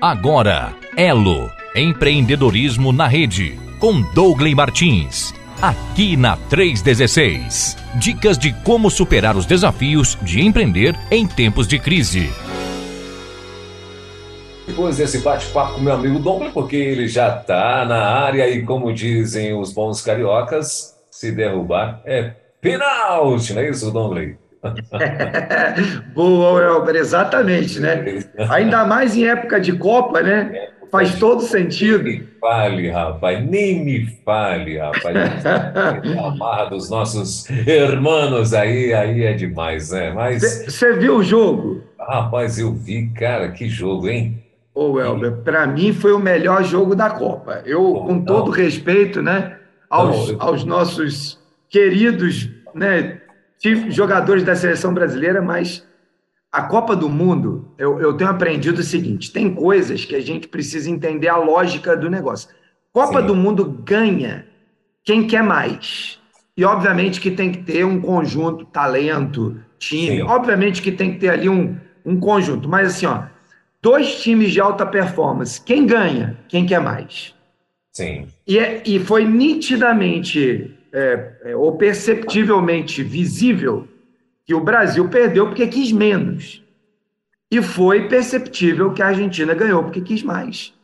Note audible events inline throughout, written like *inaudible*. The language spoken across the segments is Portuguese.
Agora, Elo, empreendedorismo na rede, com Douglas Martins, aqui na 316. Dicas de como superar os desafios de empreender em tempos de crise. Depois desse bate-papo com meu amigo Douglas, porque ele já está na área e, como dizem os bons cariocas, se derrubar é pênalti, não é isso, Douglas? *laughs* Boa, Elber, exatamente, né? Ainda mais em época de Copa, né? Faz todo sentido. Nem me fale, rapaz, nem me fale, rapaz. *laughs* A marra dos nossos irmãos aí, aí é demais, né? Mas. Você viu o jogo? Rapaz, eu vi, cara, que jogo, hein? Ô, Elber, para mim foi o melhor jogo da Copa. Eu, com todo respeito, né, aos, aos nossos queridos, né, jogadores da seleção brasileira, mas a Copa do Mundo, eu, eu tenho aprendido o seguinte: tem coisas que a gente precisa entender a lógica do negócio. Copa Sim. do Mundo ganha quem quer mais. E obviamente que tem que ter um conjunto, talento, time. Sim. Obviamente que tem que ter ali um, um conjunto. Mas assim, ó, dois times de alta performance. Quem ganha? Quem quer mais? Sim. E, é, e foi nitidamente é, é, ou perceptivelmente visível que o Brasil perdeu porque quis menos. E foi perceptível que a Argentina ganhou porque quis mais.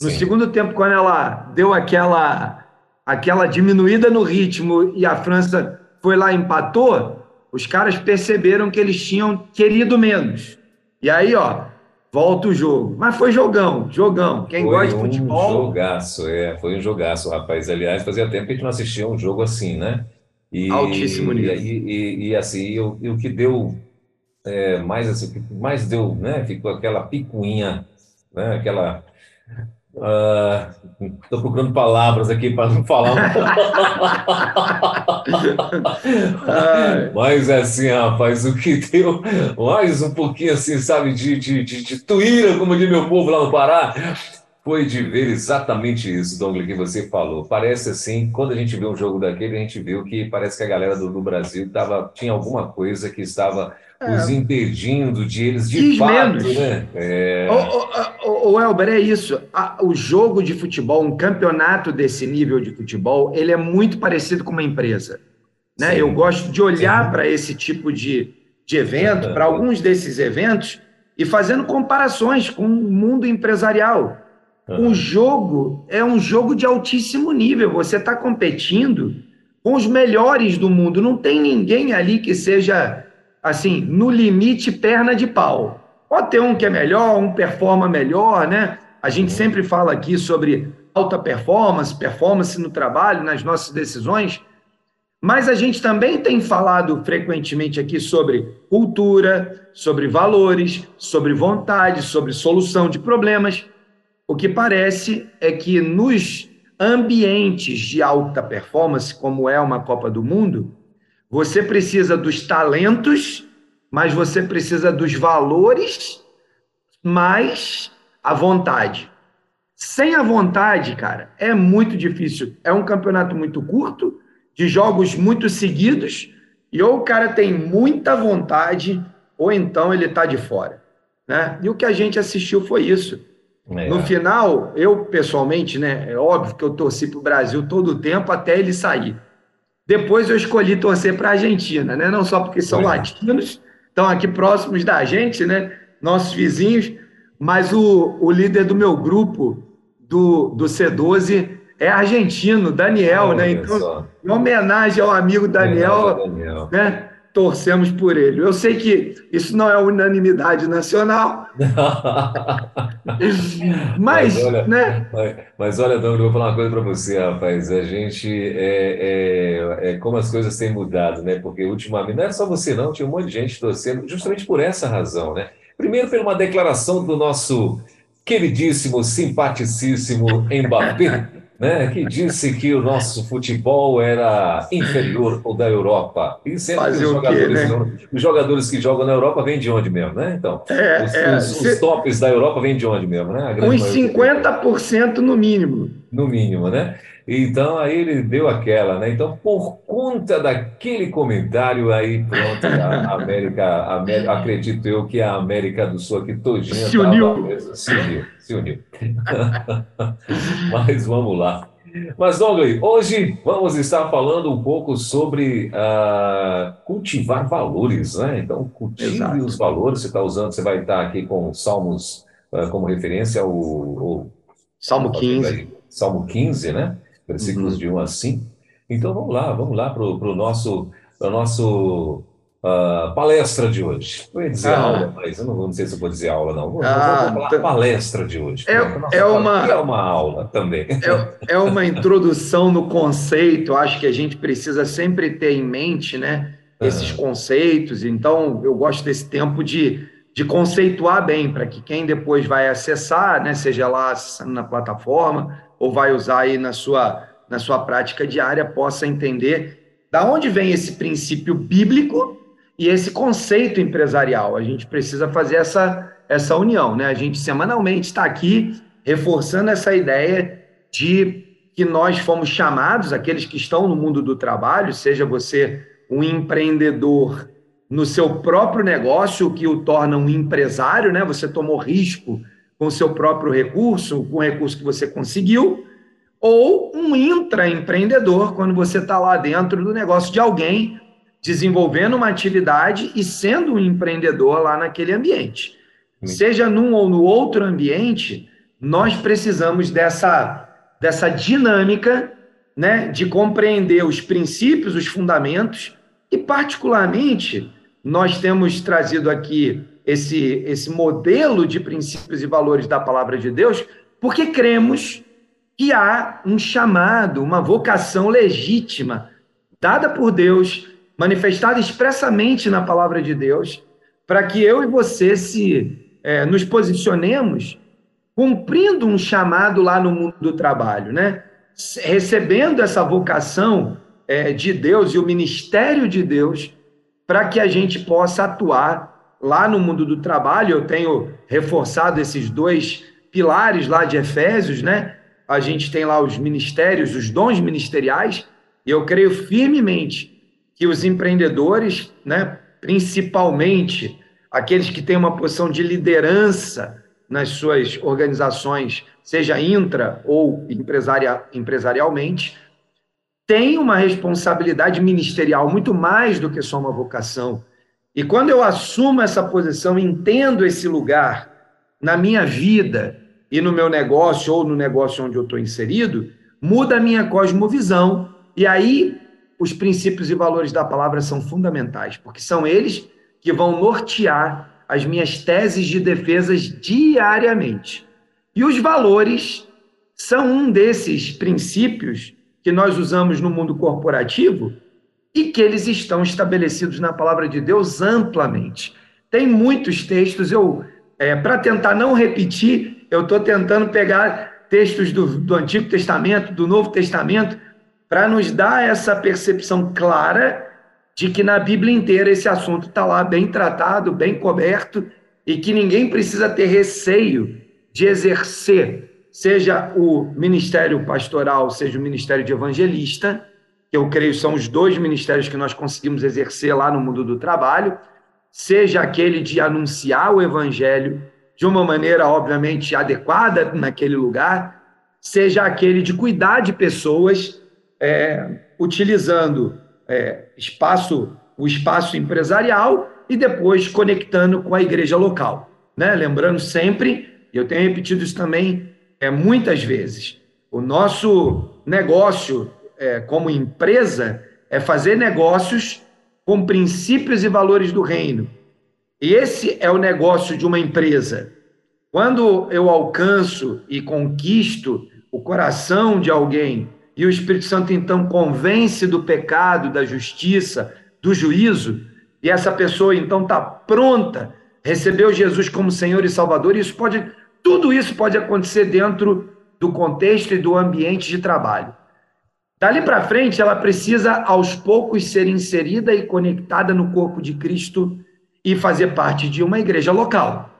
No Sim. segundo tempo, quando ela deu aquela, aquela diminuída no ritmo e a França foi lá e empatou, os caras perceberam que eles tinham querido menos. E aí, ó, volta o jogo. Mas foi jogão, jogão. Quem foi gosta de futebol. Foi um jogaço, é, foi um jogaço, rapaz. Aliás, fazia tempo que a gente não assistia um jogo assim, né? E, Altíssimo nível. E, e, e assim, e o, o que deu é, mais assim, o que mais deu, né? Ficou aquela picuinha, né? Aquela Estou uh, procurando palavras aqui para não falar. *laughs* Mas assim, rapaz, o que deu mais um pouquinho assim, sabe, de, de, de, de tuíra, como diz meu povo lá no Pará, foi de ver exatamente isso, Douglas, que você falou. Parece assim, quando a gente vê um jogo daquele, a gente viu que parece que a galera do, do Brasil tava, tinha alguma coisa que estava é. os impedindo de eles de fato, menos. né? É... O, o, o, Elber, é isso. O jogo de futebol, um campeonato desse nível de futebol, ele é muito parecido com uma empresa. Né? Eu gosto de olhar para esse tipo de, de evento, para alguns desses eventos, e fazendo comparações com o mundo empresarial. O jogo é um jogo de altíssimo nível. Você está competindo com os melhores do mundo. Não tem ninguém ali que seja assim, no limite, perna de pau. Pode ter um que é melhor, um performa melhor, né? A gente sempre fala aqui sobre alta performance, performance no trabalho, nas nossas decisões, mas a gente também tem falado frequentemente aqui sobre cultura, sobre valores, sobre vontade, sobre solução de problemas. O que parece é que nos ambientes de alta performance, como é uma Copa do Mundo, você precisa dos talentos, mas você precisa dos valores, mais a vontade. Sem a vontade, cara, é muito difícil. É um campeonato muito curto, de jogos muito seguidos, e ou o cara tem muita vontade, ou então ele está de fora. Né? E o que a gente assistiu foi isso. É. No final, eu pessoalmente, né, é óbvio que eu torci para o Brasil todo o tempo até ele sair. Depois eu escolhi torcer para a Argentina, né? não só porque são é. latinos, estão aqui próximos da gente, né? nossos vizinhos, mas o, o líder do meu grupo, do, do C12, é argentino, Daniel, né? Então, só. em homenagem ao amigo Daniel, Daniel. né? Torcemos por ele. Eu sei que isso não é unanimidade nacional, *laughs* mas, mas, olha, né? Mas, mas olha, Douglas, eu vou falar uma coisa para você, rapaz. A gente é, é, é, como as coisas têm mudado, né? Porque ultimamente não é só você, não, tinha um monte de gente torcendo, justamente por essa razão, né? Primeiro, por uma declaração do nosso queridíssimo, simpaticíssimo Mbappé *laughs* né, que disse que o nosso futebol era inferior ao da Europa. E sempre Fazer os jogadores, quê, né? os jogadores que jogam na Europa vêm de onde mesmo, né? Então, é, os, é, os, os tops da Europa vêm de onde mesmo, né? Uns 50% no mínimo. No mínimo, né? Então aí ele deu aquela, né? Então, por conta daquele comentário aí, pronto, a América, América acredito eu que a América do Sul aqui todinha se uniu. Tava, se uniu, se uniu. *laughs* Mas vamos lá. Mas, Douglas, hoje vamos estar falando um pouco sobre uh, cultivar valores, né? Então, cultive Exato. os valores. Você está usando, você vai estar aqui com Salmos uh, como referência, o, o Salmo 15. Salmo 15, né? Versículos uhum. de 1 a 5. Então, vamos lá, vamos lá para o nosso, pro nosso Uh, palestra de hoje. Eu ia dizer ah. aula, mas eu não, não, sei se eu vou dizer aula, não. Vou, ah, vou falar tá. palestra de hoje. É, é, uma, é uma aula também. É, é uma introdução no conceito. Acho que a gente precisa sempre ter em mente né, esses conceitos. Então, eu gosto desse tempo de, de conceituar bem, para que quem depois vai acessar, né, seja lá na plataforma ou vai usar aí na sua, na sua prática diária, possa entender da onde vem esse princípio bíblico e esse conceito empresarial. A gente precisa fazer essa, essa união, né? A gente semanalmente está aqui reforçando essa ideia de que nós fomos chamados, aqueles que estão no mundo do trabalho, seja você um empreendedor no seu próprio negócio, o que o torna um empresário, né? Você tomou risco com o seu próprio recurso, com o recurso que você conseguiu, ou um intraempreendedor, quando você está lá dentro do negócio de alguém desenvolvendo uma atividade e sendo um empreendedor lá naquele ambiente. Seja num ou no outro ambiente, nós precisamos dessa, dessa dinâmica né, de compreender os princípios, os fundamentos, e, particularmente, nós temos trazido aqui esse, esse modelo de princípios e valores da palavra de Deus, porque cremos que há um chamado, uma vocação legítima, dada por Deus manifestada expressamente na palavra de Deus, para que eu e você se é, nos posicionemos cumprindo um chamado lá no mundo do trabalho, né? Recebendo essa vocação é, de Deus e o ministério de Deus para que a gente possa atuar lá no mundo do trabalho. Eu tenho reforçado esses dois pilares lá de Efésios, né? A gente tem lá os ministérios, os dons ministeriais, e eu creio firmemente que os empreendedores, né, principalmente aqueles que têm uma posição de liderança nas suas organizações, seja intra ou empresaria, empresarialmente, têm uma responsabilidade ministerial muito mais do que só uma vocação. E quando eu assumo essa posição, entendo esse lugar na minha vida e no meu negócio ou no negócio onde eu estou inserido, muda a minha cosmovisão. E aí os princípios e valores da palavra são fundamentais, porque são eles que vão nortear as minhas teses de defesas diariamente. E os valores são um desses princípios que nós usamos no mundo corporativo e que eles estão estabelecidos na palavra de Deus amplamente. Tem muitos textos, eu, é, para tentar não repetir, eu estou tentando pegar textos do, do Antigo Testamento, do Novo Testamento, para nos dar essa percepção clara de que na Bíblia inteira esse assunto está lá bem tratado, bem coberto, e que ninguém precisa ter receio de exercer, seja o ministério pastoral, seja o ministério de evangelista, que eu creio são os dois ministérios que nós conseguimos exercer lá no mundo do trabalho, seja aquele de anunciar o evangelho de uma maneira, obviamente, adequada naquele lugar, seja aquele de cuidar de pessoas é, utilizando é, espaço, o espaço empresarial e depois conectando com a igreja local. Né? Lembrando sempre, eu tenho repetido isso também é, muitas vezes, o nosso negócio é, como empresa é fazer negócios com princípios e valores do reino. E esse é o negócio de uma empresa. Quando eu alcanço e conquisto o coração de alguém e o Espírito Santo então convence do pecado, da justiça, do juízo, e essa pessoa então está pronta, recebeu Jesus como Senhor e Salvador, e isso pode, tudo isso pode acontecer dentro do contexto e do ambiente de trabalho. Dali para frente, ela precisa aos poucos ser inserida e conectada no corpo de Cristo e fazer parte de uma igreja local.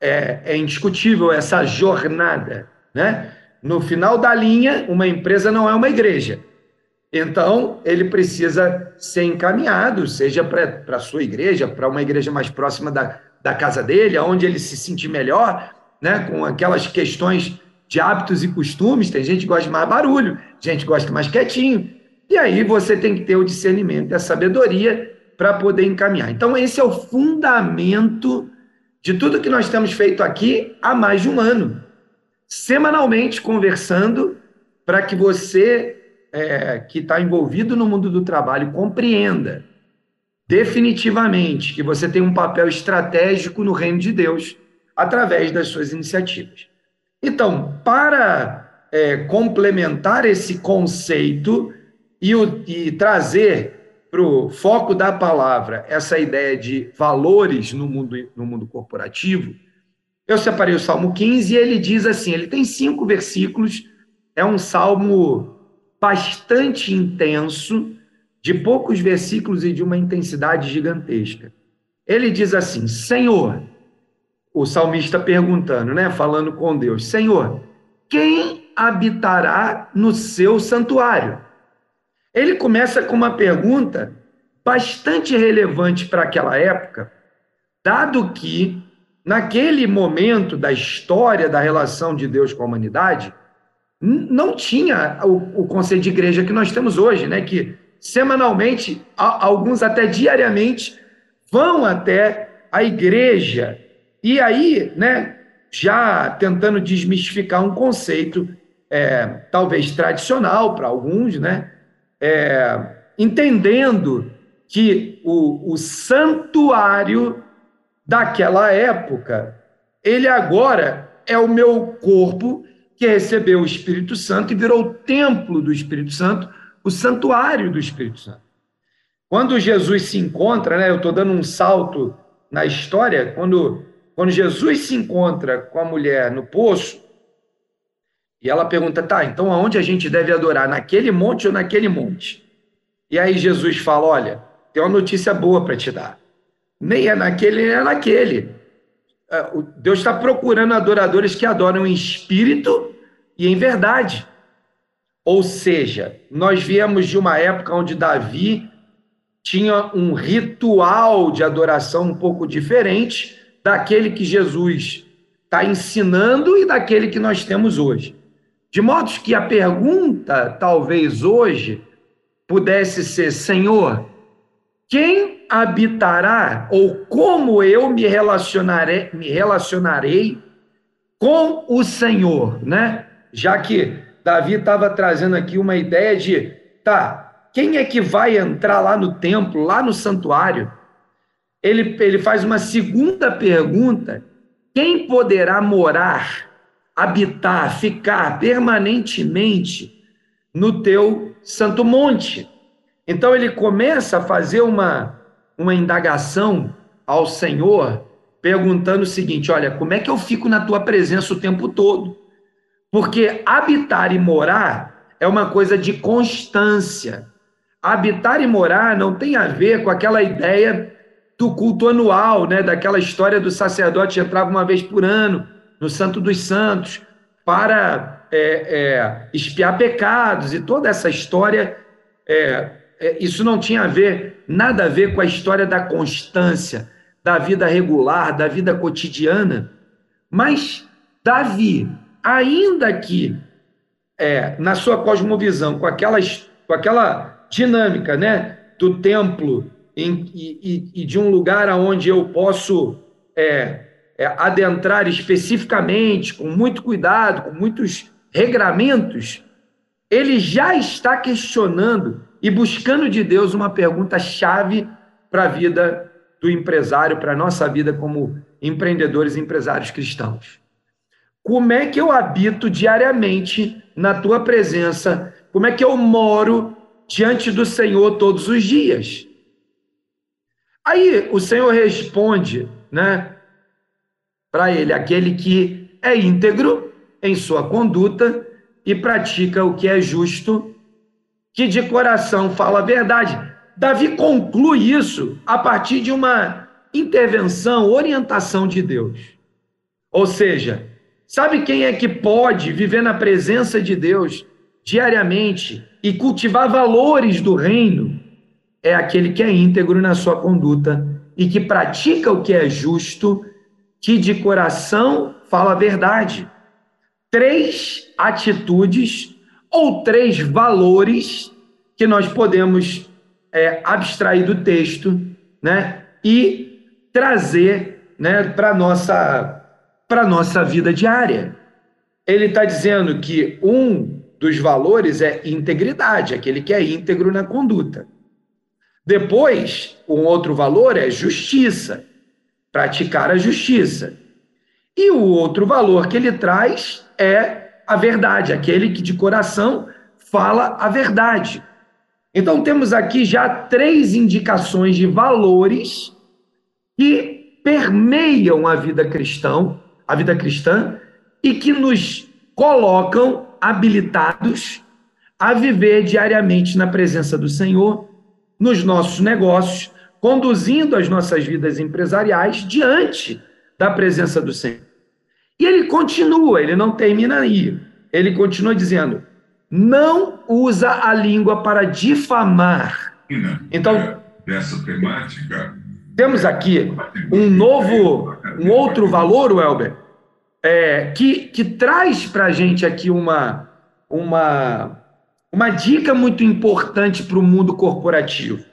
É, é indiscutível essa jornada, né? No final da linha, uma empresa não é uma igreja. Então, ele precisa ser encaminhado, seja para a sua igreja, para uma igreja mais próxima da, da casa dele, onde ele se sentir melhor, né, com aquelas questões de hábitos e costumes. Tem gente que gosta mais barulho, gente que gosta mais quietinho. E aí você tem que ter o discernimento e a sabedoria para poder encaminhar. Então, esse é o fundamento de tudo que nós temos feito aqui há mais de um ano. Semanalmente conversando para que você é, que está envolvido no mundo do trabalho compreenda definitivamente que você tem um papel estratégico no reino de Deus através das suas iniciativas. Então, para é, complementar esse conceito e, o, e trazer para o foco da palavra essa ideia de valores no mundo, no mundo corporativo, eu separei o Salmo 15 e ele diz assim: ele tem cinco versículos, é um salmo bastante intenso, de poucos versículos e de uma intensidade gigantesca. Ele diz assim: Senhor, o salmista perguntando, né, falando com Deus: Senhor, quem habitará no seu santuário? Ele começa com uma pergunta bastante relevante para aquela época, dado que, naquele momento da história da relação de Deus com a humanidade, não tinha o, o conceito de igreja que nós temos hoje, né? Que semanalmente, alguns até diariamente, vão até a igreja. E aí, né, já tentando desmistificar um conceito, é, talvez tradicional para alguns, né? é, entendendo que o, o santuário daquela época, ele agora é o meu corpo que recebeu o Espírito Santo e virou o templo do Espírito Santo, o santuário do Espírito Santo. Quando Jesus se encontra, né, eu estou dando um salto na história, quando, quando Jesus se encontra com a mulher no poço, e ela pergunta, tá, então aonde a gente deve adorar? Naquele monte ou naquele monte? E aí Jesus fala: olha, tem uma notícia boa para te dar. Nem é naquele, nem é naquele. É, Deus está procurando adoradores que adoram em espírito e em verdade. Ou seja, nós viemos de uma época onde Davi tinha um ritual de adoração um pouco diferente daquele que Jesus está ensinando e daquele que nós temos hoje. De modo que a pergunta, talvez hoje, pudesse ser: Senhor, quem habitará ou como eu me relacionarei, me relacionarei com o Senhor, né? Já que Davi estava trazendo aqui uma ideia de, tá, quem é que vai entrar lá no templo, lá no santuário? Ele, ele faz uma segunda pergunta: quem poderá morar habitar, ficar permanentemente no teu santo monte. Então ele começa a fazer uma, uma indagação ao Senhor, perguntando o seguinte: olha, como é que eu fico na tua presença o tempo todo? Porque habitar e morar é uma coisa de constância. Habitar e morar não tem a ver com aquela ideia do culto anual, né? daquela história do sacerdote entrava uma vez por ano no Santo dos Santos, para é, é, espiar pecados e toda essa história. É, isso não tinha a ver, nada a ver com a história da constância, da vida regular, da vida cotidiana. Mas Davi, ainda que é, na sua cosmovisão, com aquela, com aquela dinâmica né, do templo em, e, e, de um lugar onde eu posso é, é, adentrar especificamente, com muito cuidado, com muitos regramentos, ele já está questionando e buscando de Deus uma pergunta chave para a vida do empresário, para a nossa vida como empreendedores e empresários cristãos. Como é que eu habito diariamente na tua presença? Como é que eu moro diante do Senhor todos os dias? Aí o Senhor responde, né? para ele aquele que é íntegro em sua conduta e pratica o que é justo, que de coração fala a verdade. Davi conclui isso a partir de uma intervenção, orientação de Deus. Ou seja, Sabe quem é que pode viver na presença de Deus diariamente e cultivar valores do reino? É aquele que é íntegro na sua conduta e que pratica o que é justo, que de coração fala a verdade. Três atitudes ou três valores que nós podemos é, abstrair do texto né, e trazer né, para a nossa, nossa vida diária. Ele está dizendo que um dos valores é integridade, aquele que é íntegro na conduta. Depois, um outro valor é justiça, praticar a justiça. E o outro valor que ele traz é a verdade, aquele que de coração fala a verdade. Então temos aqui já três indicações de valores que permeiam a vida cristã, a vida cristã e que nos colocam habilitados a viver diariamente na presença do Senhor nos nossos negócios, conduzindo as nossas vidas empresariais diante da presença do Senhor. E ele continua, ele não termina aí. Ele continua dizendo: não usa a língua para difamar. Então, dessa temática, temos aqui um novo, um outro valor, Welber, é, que, que traz para a gente aqui uma, uma uma dica muito importante para o mundo corporativo.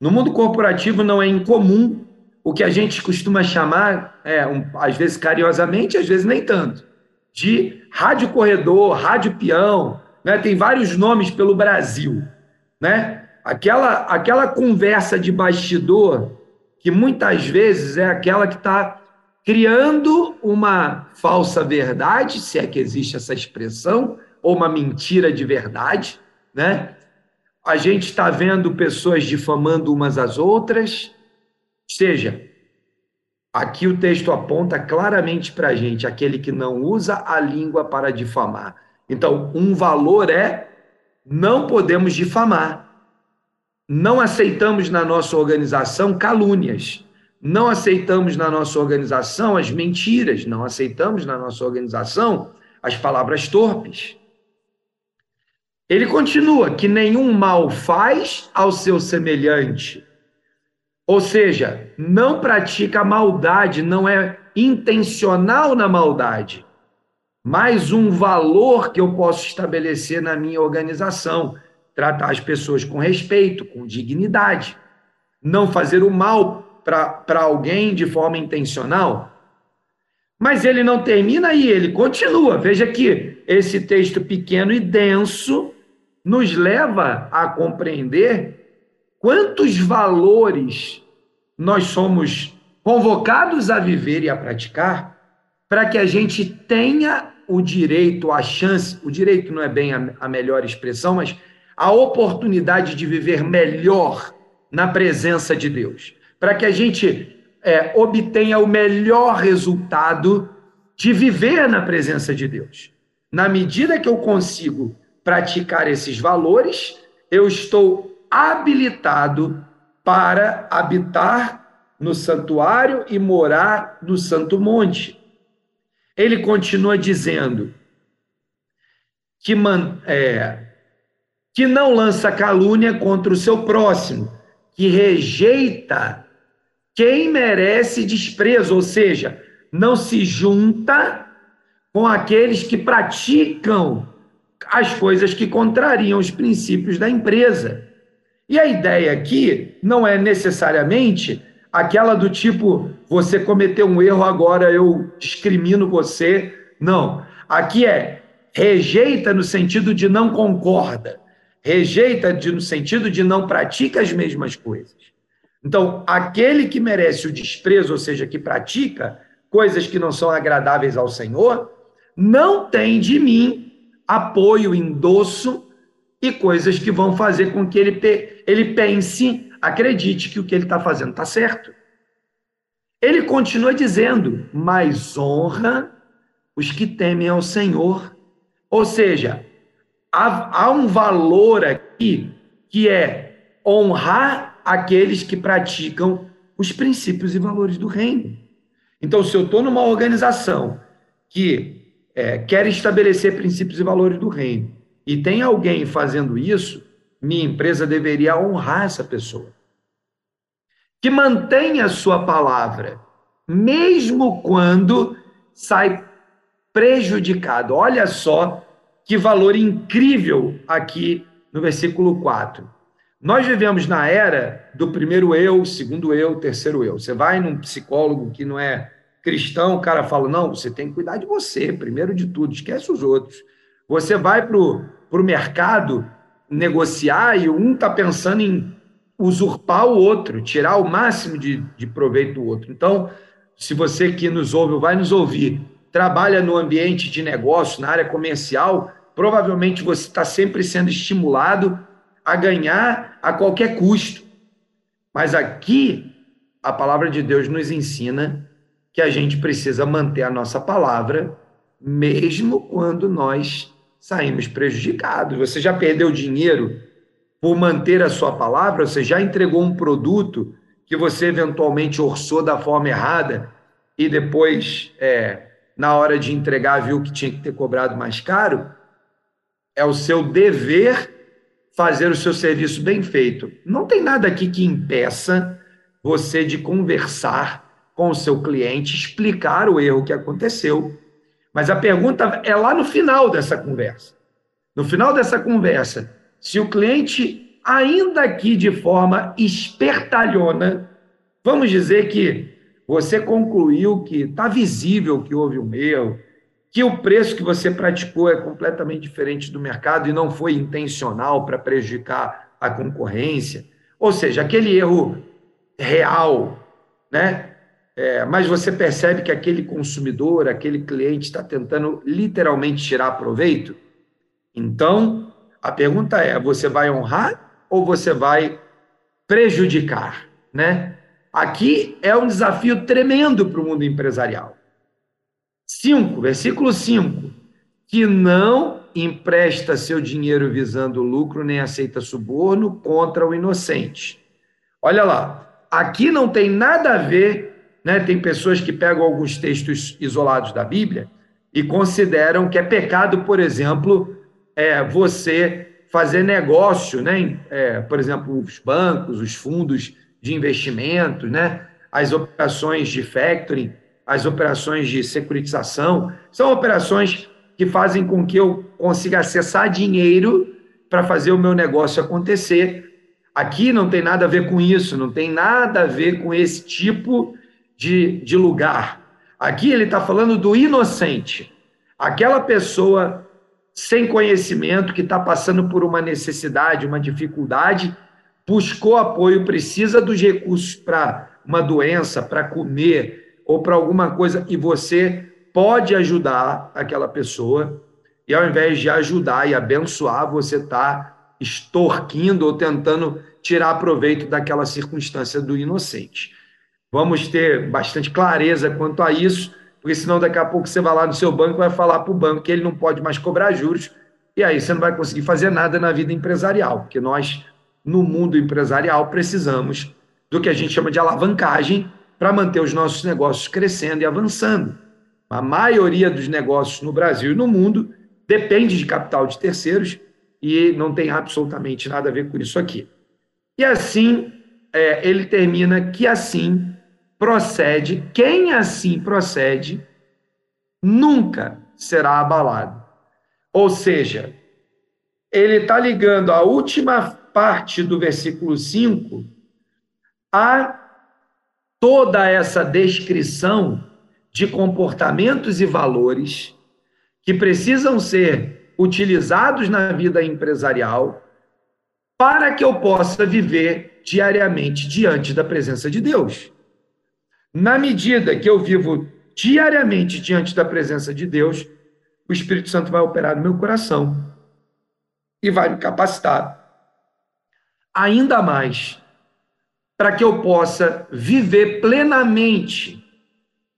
No mundo corporativo não é incomum o que a gente costuma chamar, é, um, às vezes carinhosamente, às vezes nem tanto, de rádio corredor, rádio peão, né? tem vários nomes pelo Brasil. Né? Aquela, aquela conversa de bastidor que muitas vezes é aquela que está criando uma falsa verdade, se é que existe essa expressão, ou uma mentira de verdade, né? A gente está vendo pessoas difamando umas às outras. Seja, aqui o texto aponta claramente para a gente aquele que não usa a língua para difamar. Então, um valor é não podemos difamar. Não aceitamos na nossa organização calúnias. Não aceitamos na nossa organização as mentiras. Não aceitamos na nossa organização as palavras torpes. Ele continua que nenhum mal faz ao seu semelhante. Ou seja, não pratica maldade, não é intencional na maldade. Mais um valor que eu posso estabelecer na minha organização: tratar as pessoas com respeito, com dignidade. Não fazer o mal para alguém de forma intencional. Mas ele não termina aí, ele continua. Veja que esse texto pequeno e denso nos leva a compreender quantos valores nós somos convocados a viver e a praticar para que a gente tenha o direito, a chance, o direito não é bem a, a melhor expressão, mas a oportunidade de viver melhor na presença de Deus, para que a gente é, obtenha o melhor resultado de viver na presença de Deus. Na medida que eu consigo praticar esses valores, eu estou habilitado para habitar no santuário e morar no Santo Monte. Ele continua dizendo que, é, que não lança calúnia contra o seu próximo, que rejeita quem merece desprezo, ou seja, não se junta com aqueles que praticam as coisas que contrariam os princípios da empresa. E a ideia aqui não é necessariamente aquela do tipo, você cometeu um erro, agora eu discrimino você. Não. Aqui é rejeita no sentido de não concorda, rejeita de, no sentido de não pratica as mesmas coisas. Então, aquele que merece o desprezo, ou seja, que pratica coisas que não são agradáveis ao Senhor, não tem de mim apoio, endosso e coisas que vão fazer com que ele, ele pense, acredite que o que ele está fazendo está certo. Ele continua dizendo, mas honra os que temem ao Senhor. Ou seja, há, há um valor aqui que é honrar aqueles que praticam os princípios e valores do reino. Então, se eu estou numa organização que é, quer estabelecer princípios e valores do reino e tem alguém fazendo isso, minha empresa deveria honrar essa pessoa. Que mantenha a sua palavra, mesmo quando sai prejudicado. Olha só que valor incrível aqui no versículo 4. Nós vivemos na era do primeiro eu, segundo eu, terceiro eu. Você vai num psicólogo que não é cristão, o cara fala: não, você tem que cuidar de você, primeiro de tudo, esquece os outros. Você vai para o mercado negociar e um está pensando em usurpar o outro, tirar o máximo de, de proveito do outro. Então, se você que nos ouve ou vai nos ouvir, trabalha no ambiente de negócio, na área comercial, provavelmente você está sempre sendo estimulado a ganhar a qualquer custo. Mas aqui, a palavra de Deus nos ensina que a gente precisa manter a nossa palavra, mesmo quando nós saímos prejudicados. Você já perdeu dinheiro por manter a sua palavra? Você já entregou um produto que você eventualmente orçou da forma errada e depois, é, na hora de entregar, viu que tinha que ter cobrado mais caro? É o seu dever fazer o seu serviço bem feito. Não tem nada aqui que impeça você de conversar com o seu cliente, explicar o erro que aconteceu. Mas a pergunta é lá no final dessa conversa. No final dessa conversa, se o cliente, ainda aqui de forma espertalhona, vamos dizer que você concluiu que está visível que houve um erro, que o preço que você praticou é completamente diferente do mercado e não foi intencional para prejudicar a concorrência, ou seja, aquele erro real, né? É, mas você percebe que aquele consumidor, aquele cliente está tentando literalmente tirar proveito? Então, a pergunta é: você vai honrar ou você vai prejudicar? Né? Aqui é um desafio tremendo para o mundo empresarial. 5, versículo 5: que não empresta seu dinheiro visando lucro, nem aceita suborno contra o inocente. Olha lá, aqui não tem nada a ver, né? Tem pessoas que pegam alguns textos isolados da Bíblia e consideram que é pecado, por exemplo, é, você fazer negócio, né? É, por exemplo, os bancos, os fundos de investimento, né? As operações de factoring as operações de securitização, são operações que fazem com que eu consiga acessar dinheiro para fazer o meu negócio acontecer. Aqui não tem nada a ver com isso, não tem nada a ver com esse tipo de, de lugar. Aqui ele está falando do inocente, aquela pessoa sem conhecimento que está passando por uma necessidade, uma dificuldade, buscou apoio, precisa dos recursos para uma doença, para comer, ou para alguma coisa e você pode ajudar aquela pessoa e ao invés de ajudar e abençoar, você está extorquindo ou tentando tirar proveito daquela circunstância do inocente. Vamos ter bastante clareza quanto a isso, porque senão daqui a pouco você vai lá no seu banco e vai falar para o banco que ele não pode mais cobrar juros, e aí você não vai conseguir fazer nada na vida empresarial, porque nós, no mundo empresarial, precisamos do que a gente chama de alavancagem, para manter os nossos negócios crescendo e avançando. A maioria dos negócios no Brasil e no mundo depende de capital de terceiros e não tem absolutamente nada a ver com isso aqui. E assim, é, ele termina que assim procede, quem assim procede, nunca será abalado. Ou seja, ele está ligando a última parte do versículo 5 a toda essa descrição de comportamentos e valores que precisam ser utilizados na vida empresarial para que eu possa viver diariamente diante da presença de Deus. Na medida que eu vivo diariamente diante da presença de Deus, o Espírito Santo vai operar no meu coração e vai me capacitar ainda mais para que eu possa viver plenamente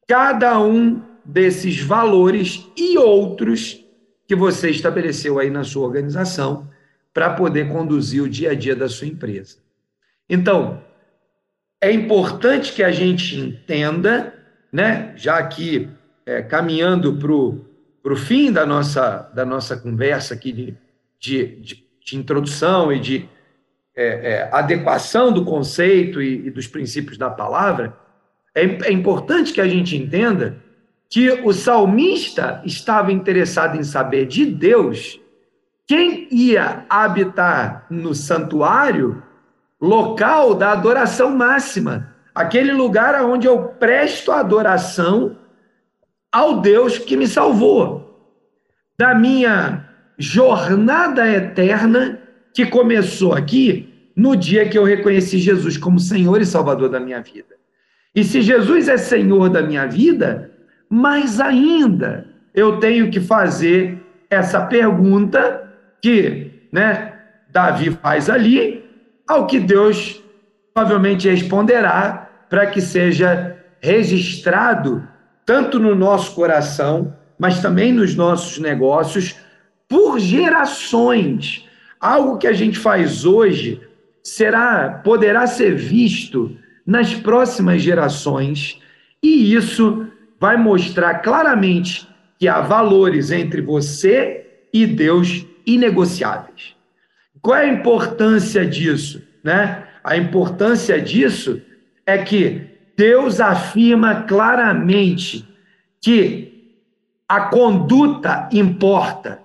cada um desses valores e outros que você estabeleceu aí na sua organização para poder conduzir o dia a dia da sua empresa. Então, é importante que a gente entenda, né, já que é, caminhando para o fim da nossa, da nossa conversa aqui de, de, de, de introdução e de é, é, adequação do conceito e, e, dos princípios da palavra, é, é importante que a gente entenda que o salmista estava interessado em saber de Deus quem ia habitar no santuário, local da adoração máxima, aquele lugar onde eu presto adoração ao Deus que me salvou, da minha jornada eterna que começou aqui no dia que eu reconheci Jesus como Senhor e Salvador da minha vida. E se Jesus é Senhor da minha vida, mais ainda eu tenho que fazer essa pergunta que, né, Davi faz ali, ao que Deus provavelmente responderá para que seja registrado tanto no nosso coração, mas também nos nossos negócios por gerações. Algo que a gente faz hoje será poderá ser visto nas próximas gerações, e isso vai mostrar claramente que há valores entre você e Deus inegociáveis. Qual é a importância disso? Né? A importância disso é que Deus afirma claramente que a conduta importa,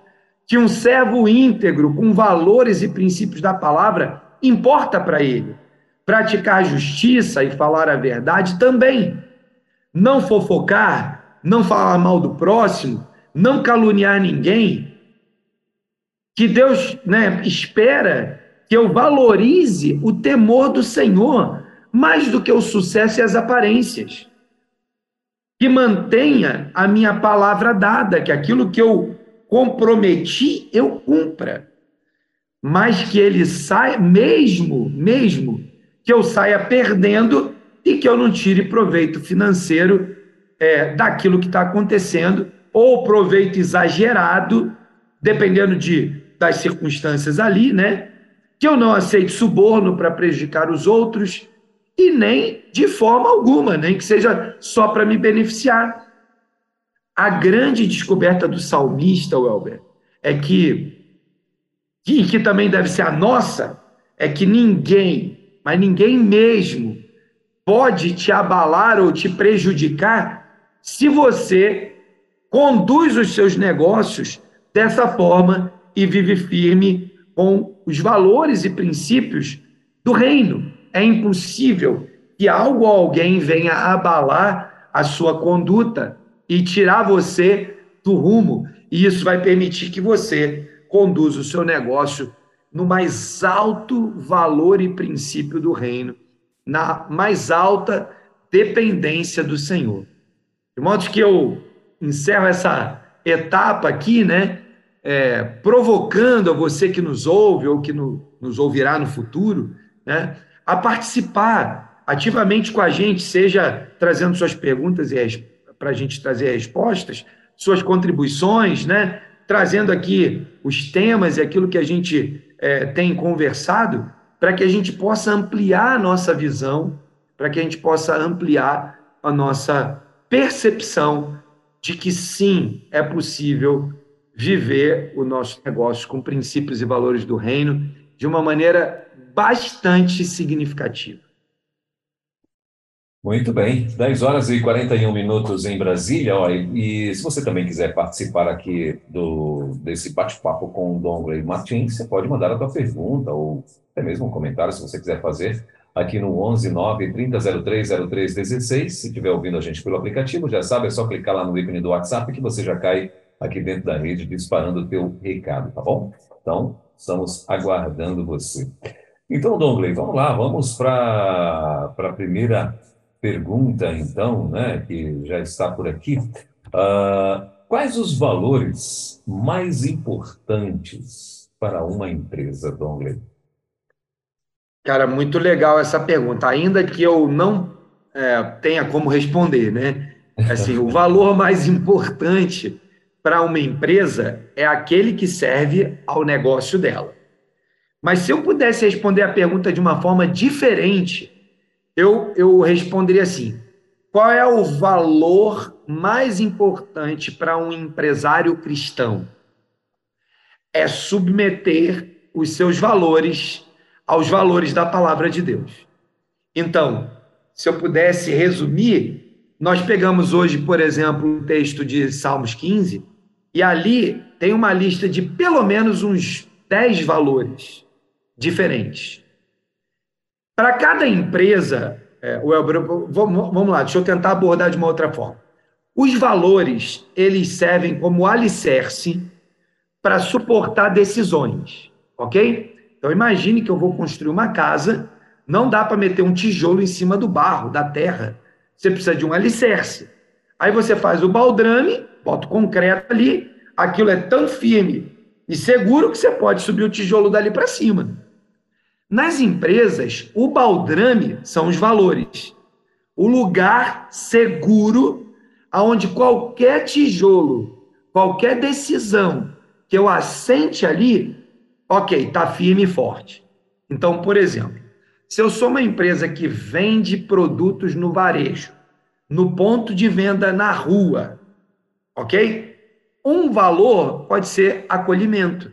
que um servo íntegro, com valores e princípios da palavra, importa para ele. Praticar justiça e falar a verdade também. Não fofocar, não falar mal do próximo, não caluniar ninguém, que Deus né, espera que eu valorize o temor do Senhor mais do que o sucesso e as aparências. Que mantenha a minha palavra dada, que aquilo que eu comprometi, eu cumpra. Mas que ele saia, mesmo, mesmo que eu saia perdendo e que eu não tire proveito financeiro é, daquilo que está acontecendo, ou proveito exagerado, dependendo de das circunstâncias ali, né? Que eu não aceite suborno para prejudicar os outros e nem de forma alguma, nem que seja só para me beneficiar. A grande descoberta do salmista, Welber, é que, que, que também deve ser a nossa, é que ninguém, mas ninguém mesmo, pode te abalar ou te prejudicar se você conduz os seus negócios dessa forma e vive firme com os valores e princípios do reino. É impossível que algo ou alguém venha abalar a sua conduta e tirar você do rumo, e isso vai permitir que você conduza o seu negócio no mais alto valor e princípio do reino, na mais alta dependência do Senhor. De modo que eu encerro essa etapa aqui, né? É, provocando a você que nos ouve ou que no, nos ouvirá no futuro, né, a participar ativamente com a gente, seja trazendo suas perguntas para a gente trazer respostas, suas contribuições, né, trazendo aqui os temas e aquilo que a gente é, tem conversado, para que a gente possa ampliar a nossa visão, para que a gente possa ampliar a nossa percepção de que sim, é possível viver o nosso negócio com princípios e valores do reino de uma maneira bastante significativa. Muito bem, 10 horas e 41 minutos em Brasília. Ó, e, e se você também quiser participar aqui do, desse bate-papo com o Dom Grey Martins, você pode mandar a sua pergunta ou até mesmo um comentário, se você quiser fazer, aqui no 11 9 3003 0316. Se estiver ouvindo a gente pelo aplicativo, já sabe, é só clicar lá no ícone do WhatsApp que você já cai aqui dentro da rede disparando o teu recado, tá bom? Então, estamos aguardando você. Então, Dongley, vamos lá, vamos para a primeira pergunta, então, né, que já está por aqui. Uh, quais os valores mais importantes para uma empresa, Dongley? Cara, muito legal essa pergunta, ainda que eu não é, tenha como responder, né? Assim, o valor mais importante para uma empresa é aquele que serve ao negócio dela. Mas se eu pudesse responder a pergunta de uma forma diferente, eu, eu responderia assim: qual é o valor mais importante para um empresário cristão é submeter os seus valores aos valores da palavra de Deus. Então, se eu pudesse resumir, nós pegamos hoje, por exemplo, o texto de Salmos 15, e ali tem uma lista de pelo menos uns 10 valores diferentes. Para cada empresa, é, vamos lá, deixa eu tentar abordar de uma outra forma. Os valores, eles servem como alicerce para suportar decisões, ok? Então imagine que eu vou construir uma casa, não dá para meter um tijolo em cima do barro, da terra. Você precisa de um alicerce. Aí você faz o baldrame, bota o concreto ali, aquilo é tão firme e seguro que você pode subir o tijolo dali para cima. Nas empresas, o baldrame são os valores. O lugar seguro aonde qualquer tijolo, qualquer decisão que eu assente ali, ok, está firme e forte. Então, por exemplo, se eu sou uma empresa que vende produtos no varejo, no ponto de venda na rua, ok? Um valor pode ser acolhimento.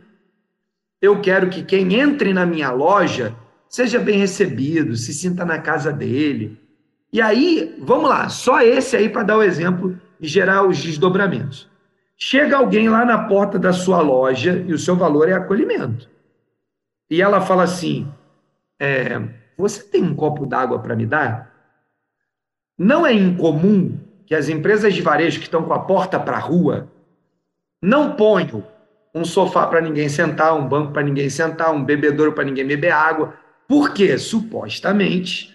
Eu quero que quem entre na minha loja seja bem recebido, se sinta na casa dele. E aí, vamos lá, só esse aí para dar o exemplo e gerar os desdobramentos. Chega alguém lá na porta da sua loja e o seu valor é acolhimento. E ela fala assim: é, Você tem um copo d'água para me dar? Não é incomum que as empresas de varejo que estão com a porta para a rua não ponham um sofá para ninguém sentar, um banco para ninguém sentar, um bebedouro para ninguém beber água. Porque, supostamente,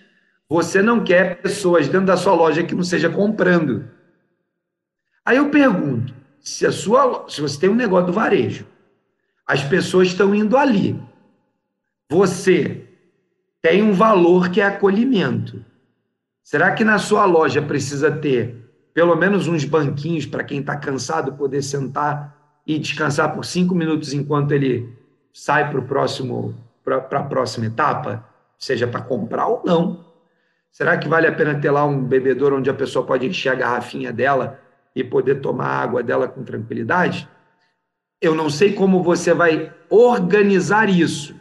você não quer pessoas dentro da sua loja que não seja comprando. Aí eu pergunto, se a sua, se você tem um negócio do varejo, as pessoas estão indo ali. Você tem um valor que é acolhimento. Será que na sua loja precisa ter pelo menos uns banquinhos para quem está cansado poder sentar e descansar por cinco minutos enquanto ele sai para próximo para a próxima etapa, seja para comprar ou não. Será que vale a pena ter lá um bebedouro onde a pessoa pode encher a garrafinha dela e poder tomar a água dela com tranquilidade? Eu não sei como você vai organizar isso,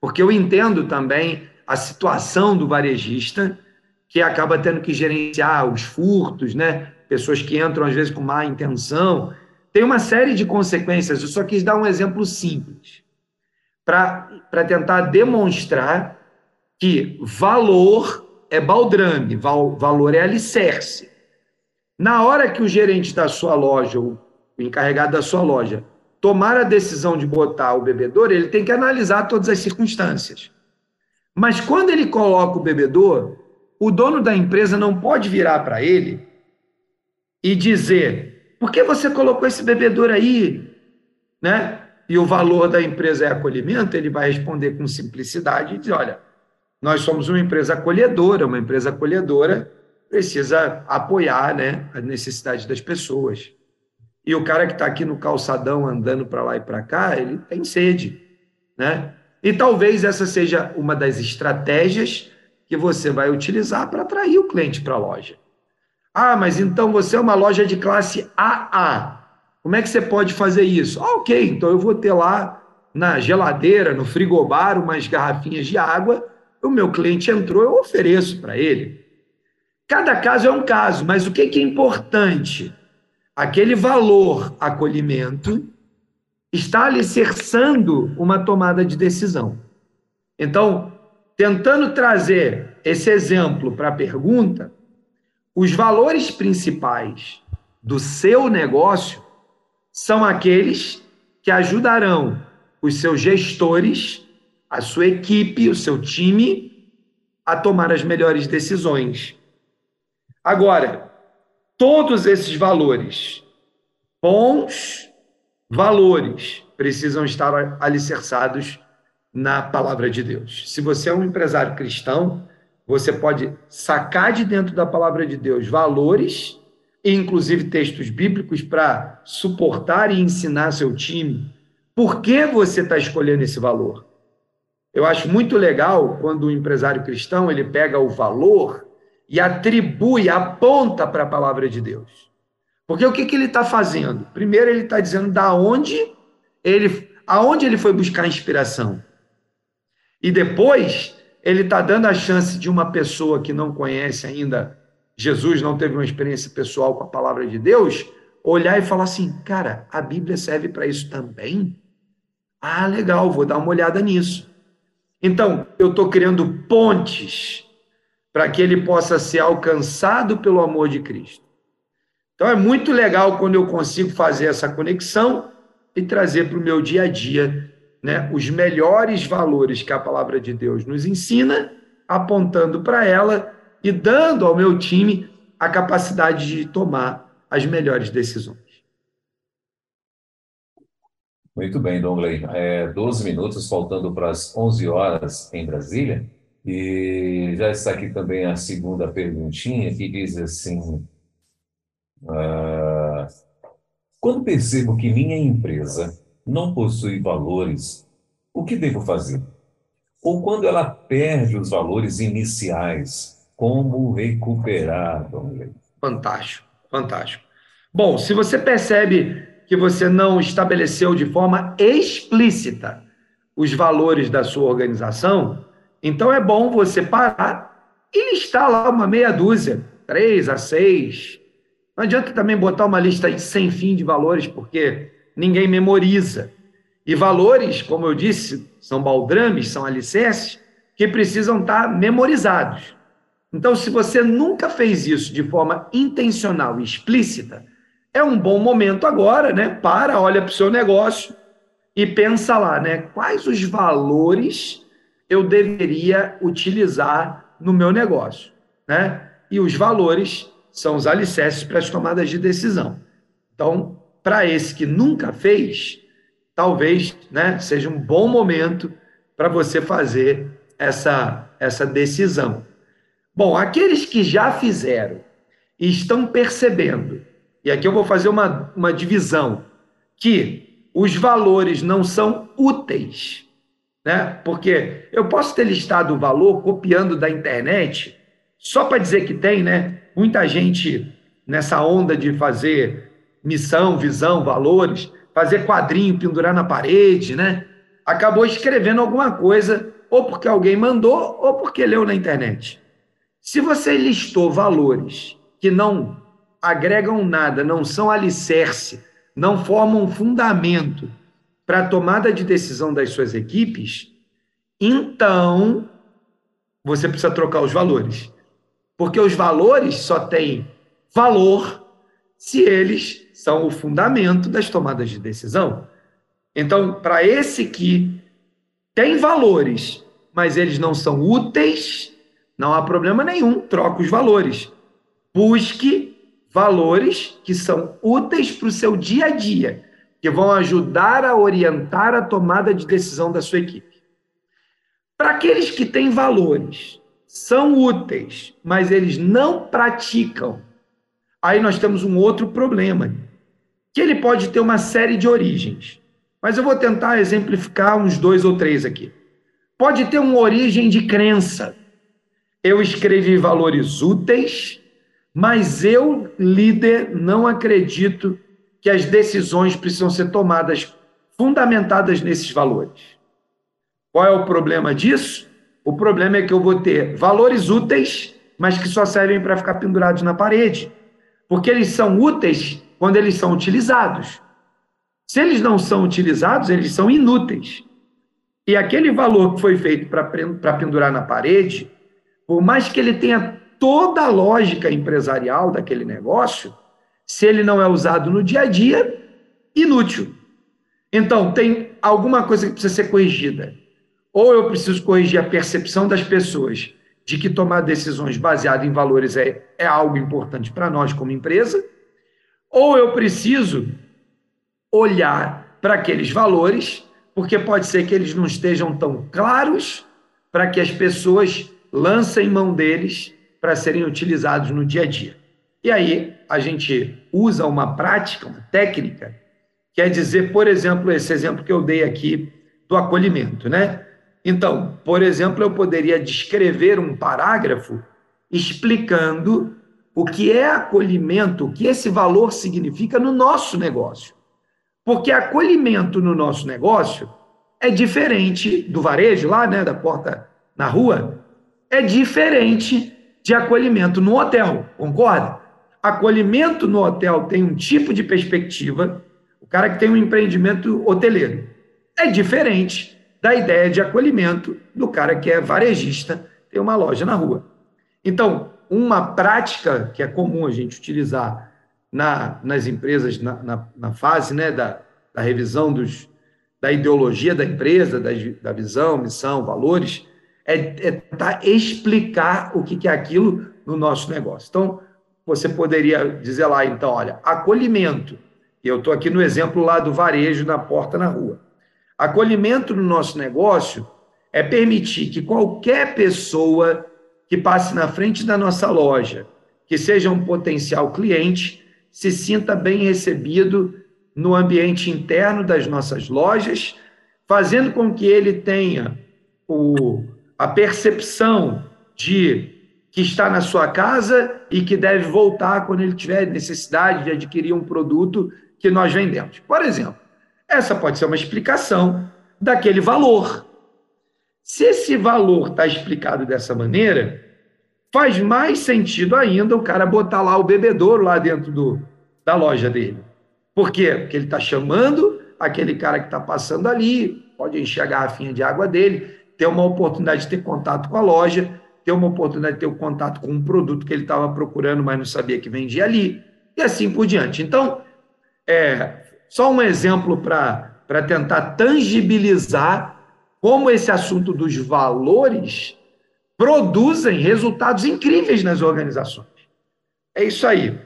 porque eu entendo também a situação do varejista que acaba tendo que gerenciar os furtos, né? Pessoas que entram às vezes com má intenção tem uma série de consequências. Eu só quis dar um exemplo simples para tentar demonstrar que valor é baldrame, val, valor é alicerce. Na hora que o gerente da sua loja, o encarregado da sua loja, tomar a decisão de botar o bebedor, ele tem que analisar todas as circunstâncias. Mas quando ele coloca o bebedor, o dono da empresa não pode virar para ele e dizer: por que você colocou esse bebedor aí? Né? E o valor da empresa é acolhimento, ele vai responder com simplicidade e dizer: olha, nós somos uma empresa acolhedora, uma empresa acolhedora precisa apoiar né, a necessidade das pessoas. E o cara que está aqui no calçadão andando para lá e para cá, ele tem sede. Né? E talvez essa seja uma das estratégias que você vai utilizar para atrair o cliente para a loja. Ah, mas então você é uma loja de classe AA. Como é que você pode fazer isso? Ah, ok, então eu vou ter lá na geladeira, no frigobar, umas garrafinhas de água. O meu cliente entrou, eu ofereço para ele. Cada caso é um caso, mas o que é importante? Aquele valor acolhimento está alicerçando uma tomada de decisão. Então, tentando trazer esse exemplo para a pergunta, os valores principais do seu negócio são aqueles que ajudarão os seus gestores, a sua equipe, o seu time a tomar as melhores decisões. Agora, todos esses valores, bons valores, precisam estar alicerçados na palavra de Deus. Se você é um empresário cristão, você pode sacar de dentro da palavra de Deus valores, inclusive textos bíblicos, para suportar e ensinar seu time. Por que você está escolhendo esse valor? Eu acho muito legal quando o empresário cristão ele pega o valor e atribui, aponta para a palavra de Deus. Porque o que, que ele está fazendo? Primeiro, ele está dizendo da onde ele, aonde ele foi buscar inspiração. E depois, ele está dando a chance de uma pessoa que não conhece ainda Jesus, não teve uma experiência pessoal com a palavra de Deus, olhar e falar assim: cara, a Bíblia serve para isso também? Ah, legal, vou dar uma olhada nisso. Então, eu estou criando pontes para que ele possa ser alcançado pelo amor de Cristo. Então, é muito legal quando eu consigo fazer essa conexão e trazer para o meu dia a dia né, os melhores valores que a palavra de Deus nos ensina, apontando para ela e dando ao meu time a capacidade de tomar as melhores decisões. Muito bem, Dongley. É, 12 minutos, faltando para as 11 horas em Brasília. E já está aqui também a segunda perguntinha, que diz assim: ah, Quando percebo que minha empresa não possui valores, o que devo fazer? Ou quando ela perde os valores iniciais, como recuperar, Dongley? Fantástico, fantástico. Bom, se você percebe que você não estabeleceu de forma explícita os valores da sua organização, então é bom você parar e listar lá uma meia dúzia, três a seis. Não adianta também botar uma lista sem fim de valores, porque ninguém memoriza. E valores, como eu disse, são baldrames, são alicerces, que precisam estar memorizados. Então, se você nunca fez isso de forma intencional e explícita, é um bom momento agora, né? Para, olha para o seu negócio e pensa lá, né? Quais os valores eu deveria utilizar no meu negócio, né? E os valores são os alicerces para as tomadas de decisão. Então, para esse que nunca fez, talvez, né, seja um bom momento para você fazer essa essa decisão. Bom, aqueles que já fizeram e estão percebendo e aqui eu vou fazer uma, uma divisão, que os valores não são úteis, né? Porque eu posso ter listado o valor copiando da internet, só para dizer que tem, né? Muita gente nessa onda de fazer missão, visão, valores, fazer quadrinho, pendurar na parede, né? Acabou escrevendo alguma coisa, ou porque alguém mandou, ou porque leu na internet. Se você listou valores que não agregam nada, não são alicerce, não formam fundamento para a tomada de decisão das suas equipes, então você precisa trocar os valores. Porque os valores só têm valor se eles são o fundamento das tomadas de decisão. Então, para esse que tem valores, mas eles não são úteis, não há problema nenhum, troca os valores. Busque valores que são úteis para o seu dia a dia, que vão ajudar a orientar a tomada de decisão da sua equipe. Para aqueles que têm valores, são úteis, mas eles não praticam, aí nós temos um outro problema, que ele pode ter uma série de origens. Mas eu vou tentar exemplificar uns dois ou três aqui. Pode ter uma origem de crença. Eu escrevi valores úteis, mas eu, líder, não acredito que as decisões precisam ser tomadas fundamentadas nesses valores. Qual é o problema disso? O problema é que eu vou ter valores úteis, mas que só servem para ficar pendurados na parede, porque eles são úteis quando eles são utilizados. Se eles não são utilizados, eles são inúteis. E aquele valor que foi feito para pendurar na parede, por mais que ele tenha toda a lógica empresarial daquele negócio, se ele não é usado no dia a dia, inútil. Então, tem alguma coisa que precisa ser corrigida. Ou eu preciso corrigir a percepção das pessoas de que tomar decisões baseadas em valores é, é algo importante para nós como empresa, ou eu preciso olhar para aqueles valores, porque pode ser que eles não estejam tão claros para que as pessoas lancem mão deles para serem utilizados no dia a dia. E aí a gente usa uma prática, uma técnica, quer dizer, por exemplo, esse exemplo que eu dei aqui do acolhimento, né? Então, por exemplo, eu poderia descrever um parágrafo explicando o que é acolhimento, o que esse valor significa no nosso negócio. Porque acolhimento no nosso negócio é diferente do varejo lá, né, da porta na rua, é diferente de acolhimento no hotel, concorda? Acolhimento no hotel tem um tipo de perspectiva, o cara que tem um empreendimento hoteleiro. É diferente da ideia de acolhimento do cara que é varejista, tem uma loja na rua. Então, uma prática que é comum a gente utilizar na, nas empresas, na, na, na fase né, da, da revisão dos, da ideologia da empresa, da, da visão, missão, valores, é, é tentar explicar o que, que é aquilo no nosso negócio. Então, você poderia dizer lá, então, olha, acolhimento. Eu estou aqui no exemplo lá do varejo na porta na rua. Acolhimento no nosso negócio é permitir que qualquer pessoa que passe na frente da nossa loja, que seja um potencial cliente, se sinta bem recebido no ambiente interno das nossas lojas, fazendo com que ele tenha o, a percepção de que está na sua casa e que deve voltar quando ele tiver necessidade de adquirir um produto que nós vendemos. Por exemplo, essa pode ser uma explicação daquele valor. Se esse valor está explicado dessa maneira, faz mais sentido ainda o cara botar lá o bebedouro lá dentro do, da loja dele. Por quê? Porque ele está chamando aquele cara que está passando ali, pode encher a garrafinha de água dele, ter uma oportunidade de ter contato com a loja, ter uma oportunidade de ter o um contato com um produto que ele estava procurando, mas não sabia que vendia ali, e assim por diante. Então, é só um exemplo para tentar tangibilizar como esse assunto dos valores produzem resultados incríveis nas organizações. É isso aí.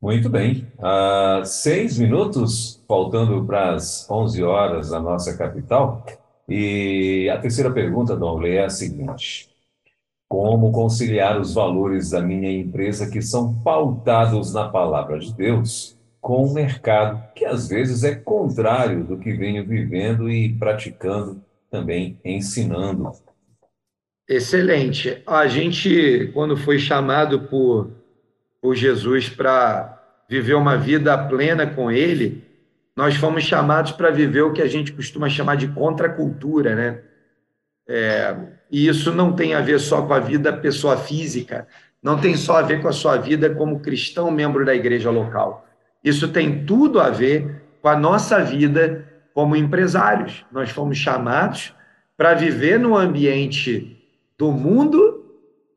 Muito bem. Uh, seis minutos, faltando para as 11 horas da nossa capital. E a terceira pergunta, Dom é a seguinte: Como conciliar os valores da minha empresa que são pautados na palavra de Deus com o mercado, que às vezes é contrário do que venho vivendo e praticando, também ensinando? Excelente. A gente, quando foi chamado por por Jesus para viver uma vida plena com Ele, nós fomos chamados para viver o que a gente costuma chamar de contracultura, né? É, e isso não tem a ver só com a vida pessoa física, não tem só a ver com a sua vida como cristão membro da igreja local. Isso tem tudo a ver com a nossa vida como empresários. Nós fomos chamados para viver no ambiente do mundo,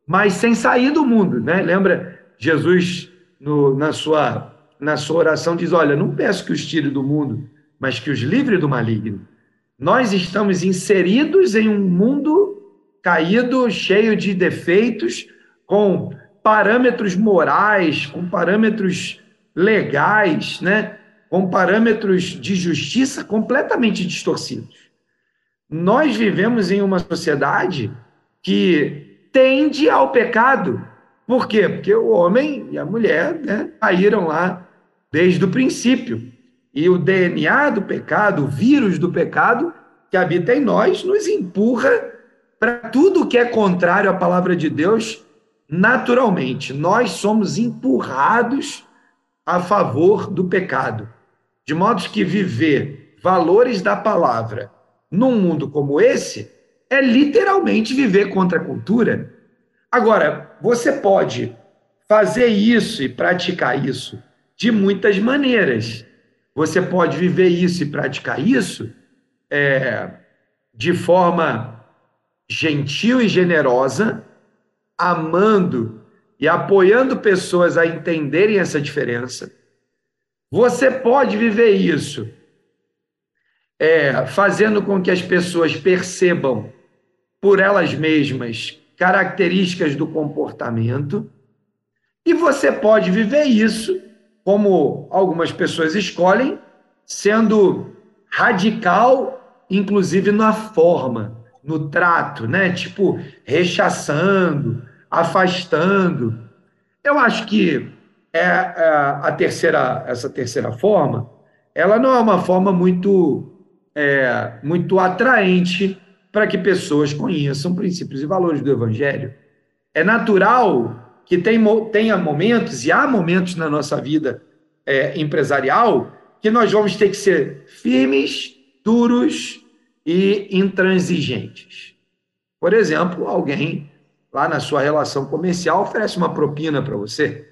mas sem sair do mundo, né? Lembra Jesus, no, na, sua, na sua oração, diz: Olha, não peço que os tire do mundo, mas que os livre do maligno. Nós estamos inseridos em um mundo caído, cheio de defeitos, com parâmetros morais, com parâmetros legais, né? com parâmetros de justiça completamente distorcidos. Nós vivemos em uma sociedade que tende ao pecado, por quê? Porque o homem e a mulher né, caíram lá desde o princípio. E o DNA do pecado, o vírus do pecado que habita em nós, nos empurra para tudo que é contrário à palavra de Deus naturalmente. Nós somos empurrados a favor do pecado. De modo que viver valores da palavra num mundo como esse é literalmente viver contra a cultura Agora, você pode fazer isso e praticar isso de muitas maneiras. Você pode viver isso e praticar isso é, de forma gentil e generosa, amando e apoiando pessoas a entenderem essa diferença. Você pode viver isso é, fazendo com que as pessoas percebam por elas mesmas características do comportamento, e você pode viver isso, como algumas pessoas escolhem, sendo radical, inclusive na forma, no trato, né? Tipo, rechaçando, afastando. Eu acho que é, é a terceira, essa terceira forma, ela não é uma forma muito, é, muito atraente para que pessoas conheçam princípios e valores do Evangelho. É natural que tenha momentos, e há momentos na nossa vida é, empresarial, que nós vamos ter que ser firmes, duros e intransigentes. Por exemplo, alguém lá na sua relação comercial oferece uma propina para você,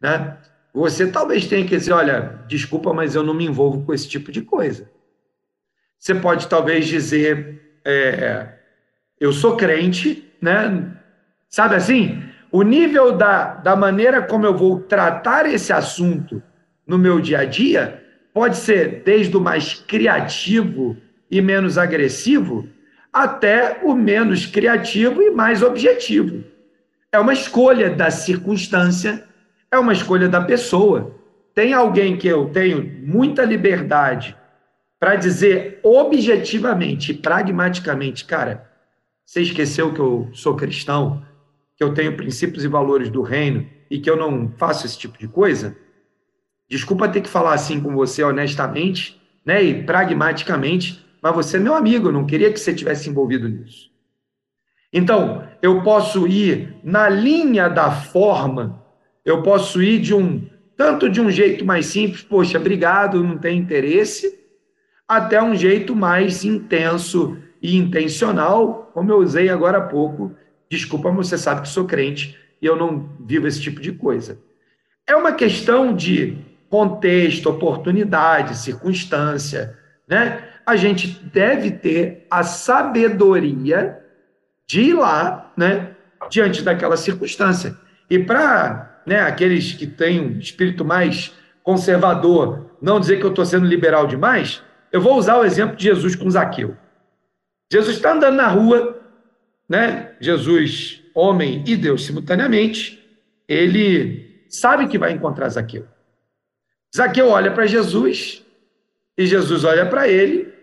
né? Você talvez tenha que dizer, olha, desculpa, mas eu não me envolvo com esse tipo de coisa. Você pode talvez dizer, é, eu sou crente, né? Sabe assim? O nível da, da maneira como eu vou tratar esse assunto no meu dia a dia pode ser desde o mais criativo e menos agressivo até o menos criativo e mais objetivo. É uma escolha da circunstância, é uma escolha da pessoa. Tem alguém que eu tenho muita liberdade para dizer objetivamente pragmaticamente, cara, você esqueceu que eu sou cristão, que eu tenho princípios e valores do reino e que eu não faço esse tipo de coisa? Desculpa ter que falar assim com você honestamente, né, e pragmaticamente, mas você é meu amigo, eu não queria que você tivesse envolvido nisso. Então, eu posso ir na linha da forma, eu posso ir de um tanto de um jeito mais simples, poxa, obrigado, não tem interesse, até um jeito mais intenso e intencional, como eu usei agora há pouco. Desculpa, mas você sabe que sou crente e eu não vivo esse tipo de coisa. É uma questão de contexto, oportunidade, circunstância, né? A gente deve ter a sabedoria de ir lá, né, diante daquela circunstância. E para né, aqueles que têm um espírito mais conservador, não dizer que eu estou sendo liberal demais, eu vou usar o exemplo de Jesus com Zaqueu. Jesus está andando na rua, né? Jesus, homem e Deus simultaneamente, ele sabe que vai encontrar Zaqueu. Zaqueu olha para Jesus e Jesus olha para ele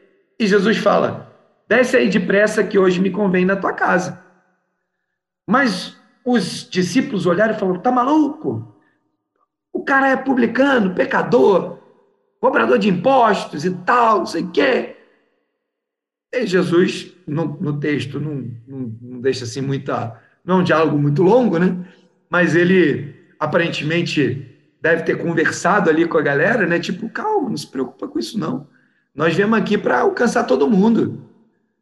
e Jesus fala: desce aí depressa que hoje me convém na tua casa. Mas os discípulos olharam e falaram: tá maluco? O cara é publicano, pecador, cobrador de impostos e tal, não sei o quê. E Jesus, no, no texto, não, não, não, deixa assim muita. Não é um diálogo muito longo, né? Mas ele aparentemente deve ter conversado ali com a galera, né? Tipo, calma, não se preocupa com isso, não. Nós viemos aqui para alcançar todo mundo.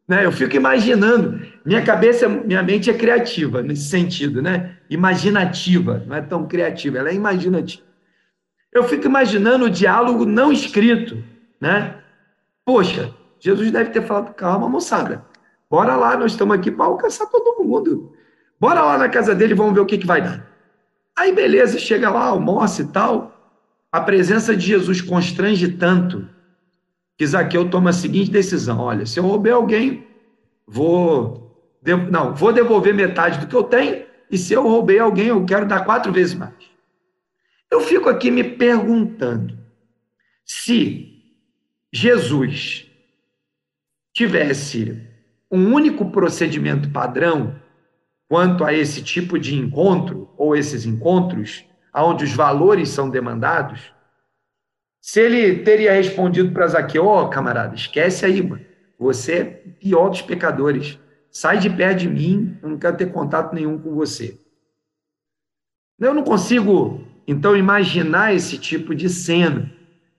Né? Eu fico imaginando. Minha cabeça, minha mente é criativa nesse sentido, né? Imaginativa, não é tão criativa, ela é imaginativa. Eu fico imaginando o diálogo não escrito, né? Poxa, Jesus deve ter falado, calma, moçada, bora lá, nós estamos aqui para alcançar todo mundo. Bora lá na casa dele, vamos ver o que, que vai dar. Aí, beleza, chega lá, almoça e tal. A presença de Jesus constrange tanto que Zaqueu toma a seguinte decisão: olha, se eu roubei alguém, vou. Não, vou devolver metade do que eu tenho, e se eu roubei alguém, eu quero dar quatro vezes mais. Eu fico aqui me perguntando se Jesus tivesse um único procedimento padrão quanto a esse tipo de encontro, ou esses encontros, onde os valores são demandados, se ele teria respondido para Zaqueu, ó, oh, camarada, esquece aí, mano. Você é pior dos pecadores. Sai de perto de mim, eu não quero ter contato nenhum com você. Eu não consigo, então, imaginar esse tipo de cena.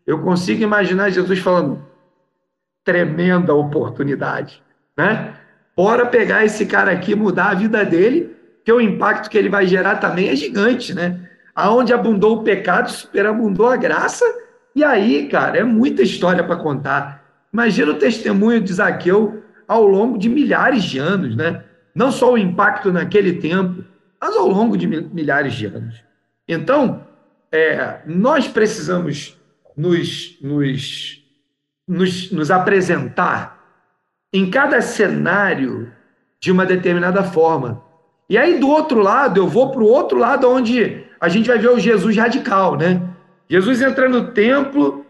Eu consigo imaginar Jesus falando, tremenda oportunidade, né? Bora pegar esse cara aqui, mudar a vida dele, que o impacto que ele vai gerar também é gigante, né? Aonde abundou o pecado, superabundou a graça, e aí, cara, é muita história para contar. Imagina o testemunho de Zaqueu ao longo de milhares de anos, né? Não só o impacto naquele tempo, mas ao longo de milhares de anos. Então, é, nós precisamos nos, nos, nos, nos apresentar em cada cenário de uma determinada forma. E aí, do outro lado, eu vou para o outro lado, onde a gente vai ver o Jesus radical, né? Jesus entra no templo,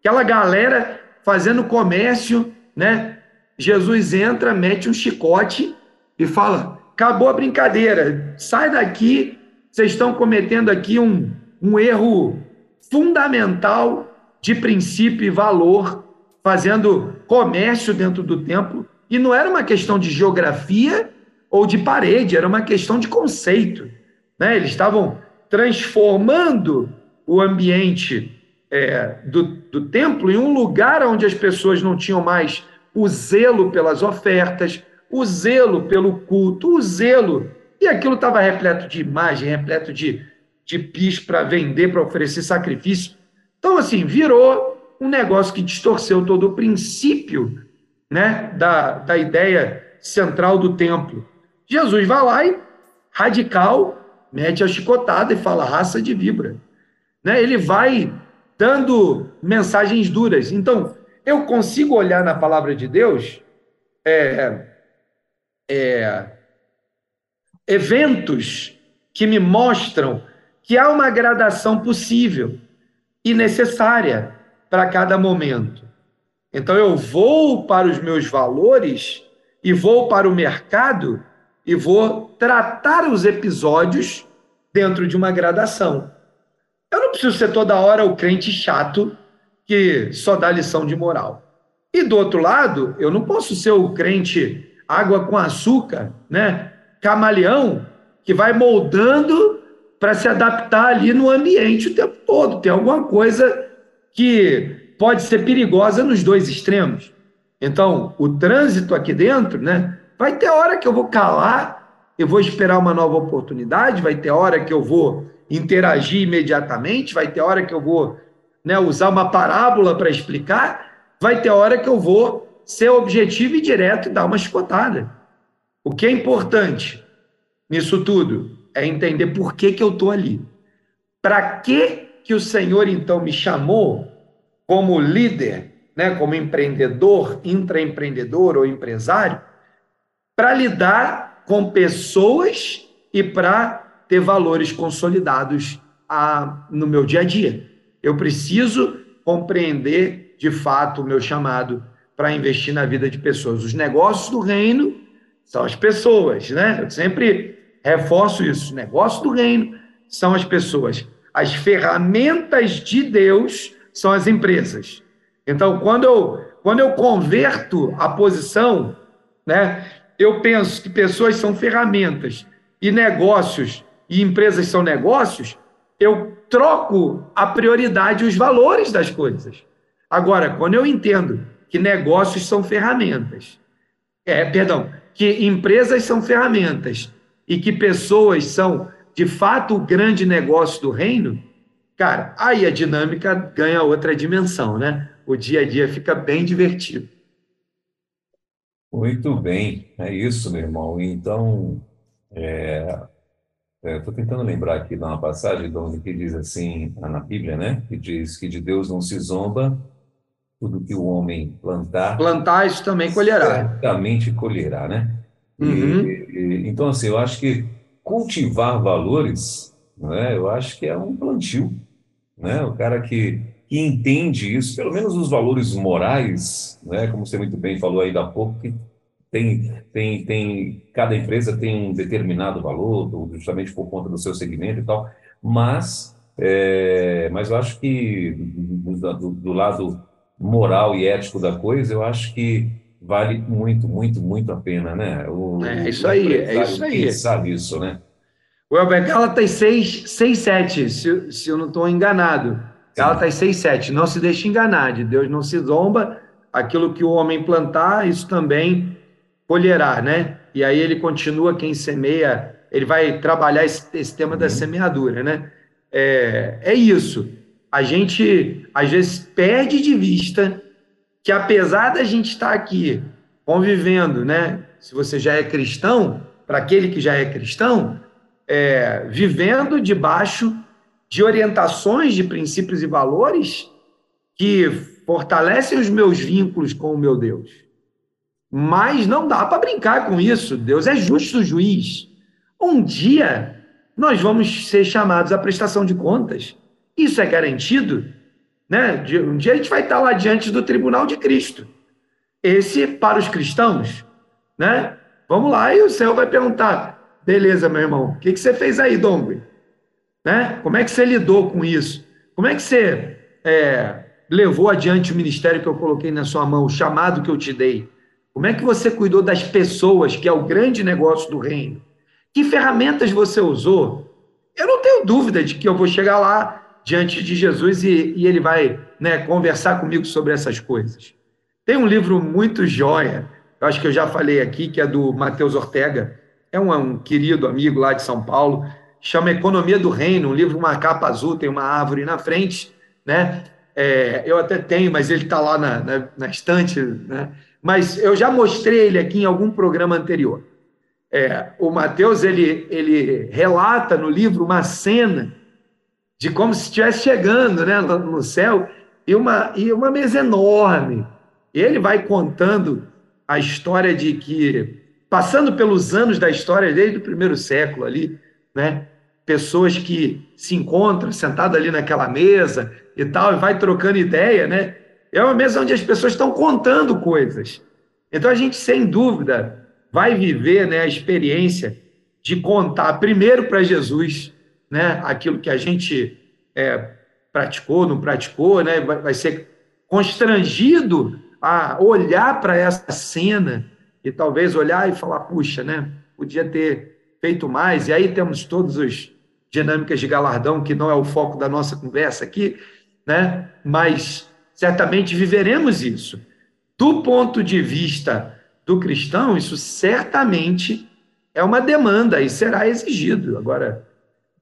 aquela galera fazendo comércio, né? Jesus entra, mete um chicote e fala: acabou a brincadeira, sai daqui, vocês estão cometendo aqui um, um erro fundamental de princípio e valor, fazendo comércio dentro do templo. E não era uma questão de geografia ou de parede, era uma questão de conceito. Né? Eles estavam transformando o ambiente é, do, do templo em um lugar onde as pessoas não tinham mais o zelo pelas ofertas, o zelo pelo culto, o zelo. E aquilo estava repleto de imagem, repleto de, de pis para vender, para oferecer sacrifício. Então, assim, virou um negócio que distorceu todo o princípio né, da, da ideia central do templo. Jesus vai lá e, radical, mete a chicotada e fala raça de vibra. Né? Ele vai dando mensagens duras. Então, eu consigo olhar na palavra de Deus é, é, eventos que me mostram que há uma gradação possível e necessária para cada momento. Então eu vou para os meus valores e vou para o mercado e vou tratar os episódios dentro de uma gradação. Eu não preciso ser toda hora o crente chato que só dá lição de moral. E do outro lado, eu não posso ser o crente água com açúcar, né? Camaleão, que vai moldando para se adaptar ali no ambiente o tempo todo. Tem alguma coisa que pode ser perigosa nos dois extremos. Então, o trânsito aqui dentro, né? Vai ter hora que eu vou calar, eu vou esperar uma nova oportunidade, vai ter hora que eu vou interagir imediatamente, vai ter hora que eu vou né, usar uma parábola para explicar, vai ter hora que eu vou ser objetivo e direto e dar uma chicotada. O que é importante nisso tudo é entender por que, que eu estou ali. Para que, que o Senhor, então, me chamou como líder, né, como empreendedor, intraempreendedor ou empresário, para lidar com pessoas e para ter valores consolidados a, no meu dia a dia. Eu preciso compreender de fato o meu chamado para investir na vida de pessoas. Os negócios do reino são as pessoas, né? Eu sempre reforço isso. Os negócios do reino são as pessoas. As ferramentas de Deus são as empresas. Então, quando eu, quando eu converto a posição, né, eu penso que pessoas são ferramentas e negócios e empresas são negócios, eu troco a prioridade e os valores das coisas. Agora, quando eu entendo que negócios são ferramentas, é, perdão, que empresas são ferramentas e que pessoas são, de fato, o grande negócio do reino, cara, aí a dinâmica ganha outra dimensão, né? O dia a dia fica bem divertido. Muito bem, é isso, meu irmão. Então, é, Estou é, tentando lembrar aqui de uma passagem onde que diz assim, na Bíblia, né? Que diz que de Deus não se zomba, tudo que o homem plantar. Plantar, isso também colherá. Certamente colherá, né? Uhum. E, e, então, assim, eu acho que cultivar valores, né? Eu acho que é um plantio, né? O cara que, que entende isso, pelo menos os valores morais, né? Como você muito bem falou aí da pouco, que tem, tem, tem, cada empresa tem um determinado valor, justamente por conta do seu segmento e tal, mas, é, mas eu acho que do, do, do, lado moral e ético da coisa, eu acho que vale muito, muito, muito a pena, né? O, é isso aí, é isso aí. sabe isso, né? O Elber Gálatas 6, 6 7, se, se eu não estou enganado. Gálatas 6, 7. Não se deixe enganar, de Deus não se zomba, aquilo que o homem plantar, isso também colherá, né? E aí ele continua, quem semeia, ele vai trabalhar esse, esse tema da uhum. semeadura, né? É, é isso. A gente, às vezes, perde de vista que, apesar da gente estar aqui convivendo, né? Se você já é cristão, para aquele que já é cristão, é, vivendo debaixo de orientações, de princípios e valores que fortalecem os meus vínculos com o meu Deus. Mas não dá para brincar com isso. Deus é justo juiz. Um dia nós vamos ser chamados à prestação de contas. Isso é garantido, né? Um dia a gente vai estar lá diante do tribunal de Cristo. Esse para os cristãos, né? Vamos lá e o Senhor vai perguntar: beleza, meu irmão, o que, que você fez aí, Dongui? Né? Como é que você lidou com isso? Como é que você é, levou adiante o ministério que eu coloquei na sua mão, o chamado que eu te dei? Como é que você cuidou das pessoas, que é o grande negócio do reino? Que ferramentas você usou? Eu não tenho dúvida de que eu vou chegar lá diante de Jesus e, e ele vai né, conversar comigo sobre essas coisas. Tem um livro muito joia, eu acho que eu já falei aqui, que é do Matheus Ortega, é um, um querido amigo lá de São Paulo, chama Economia do Reino, um livro, uma capa azul, tem uma árvore na frente, né? É, eu até tenho, mas ele está lá na, na, na, estante, né? Mas eu já mostrei ele aqui em algum programa anterior. É, o Mateus ele, ele relata no livro uma cena de como se estivesse chegando né, no céu e uma, e uma mesa enorme. Ele vai contando a história de que, passando pelos anos da história desde o primeiro século ali, né, pessoas que se encontram sentadas ali naquela mesa e tal, e vai trocando ideia, né? É uma mesa onde as pessoas estão contando coisas. Então a gente, sem dúvida, vai viver né, a experiência de contar primeiro para Jesus né, aquilo que a gente é, praticou, não praticou, né? Vai, vai ser constrangido a olhar para essa cena e talvez olhar e falar, puxa, né? Podia ter feito mais. E aí temos todos os dinâmicas de galardão, que não é o foco da nossa conversa aqui, né? Mas certamente viveremos isso. Do ponto de vista do cristão, isso certamente é uma demanda e será exigido. Agora,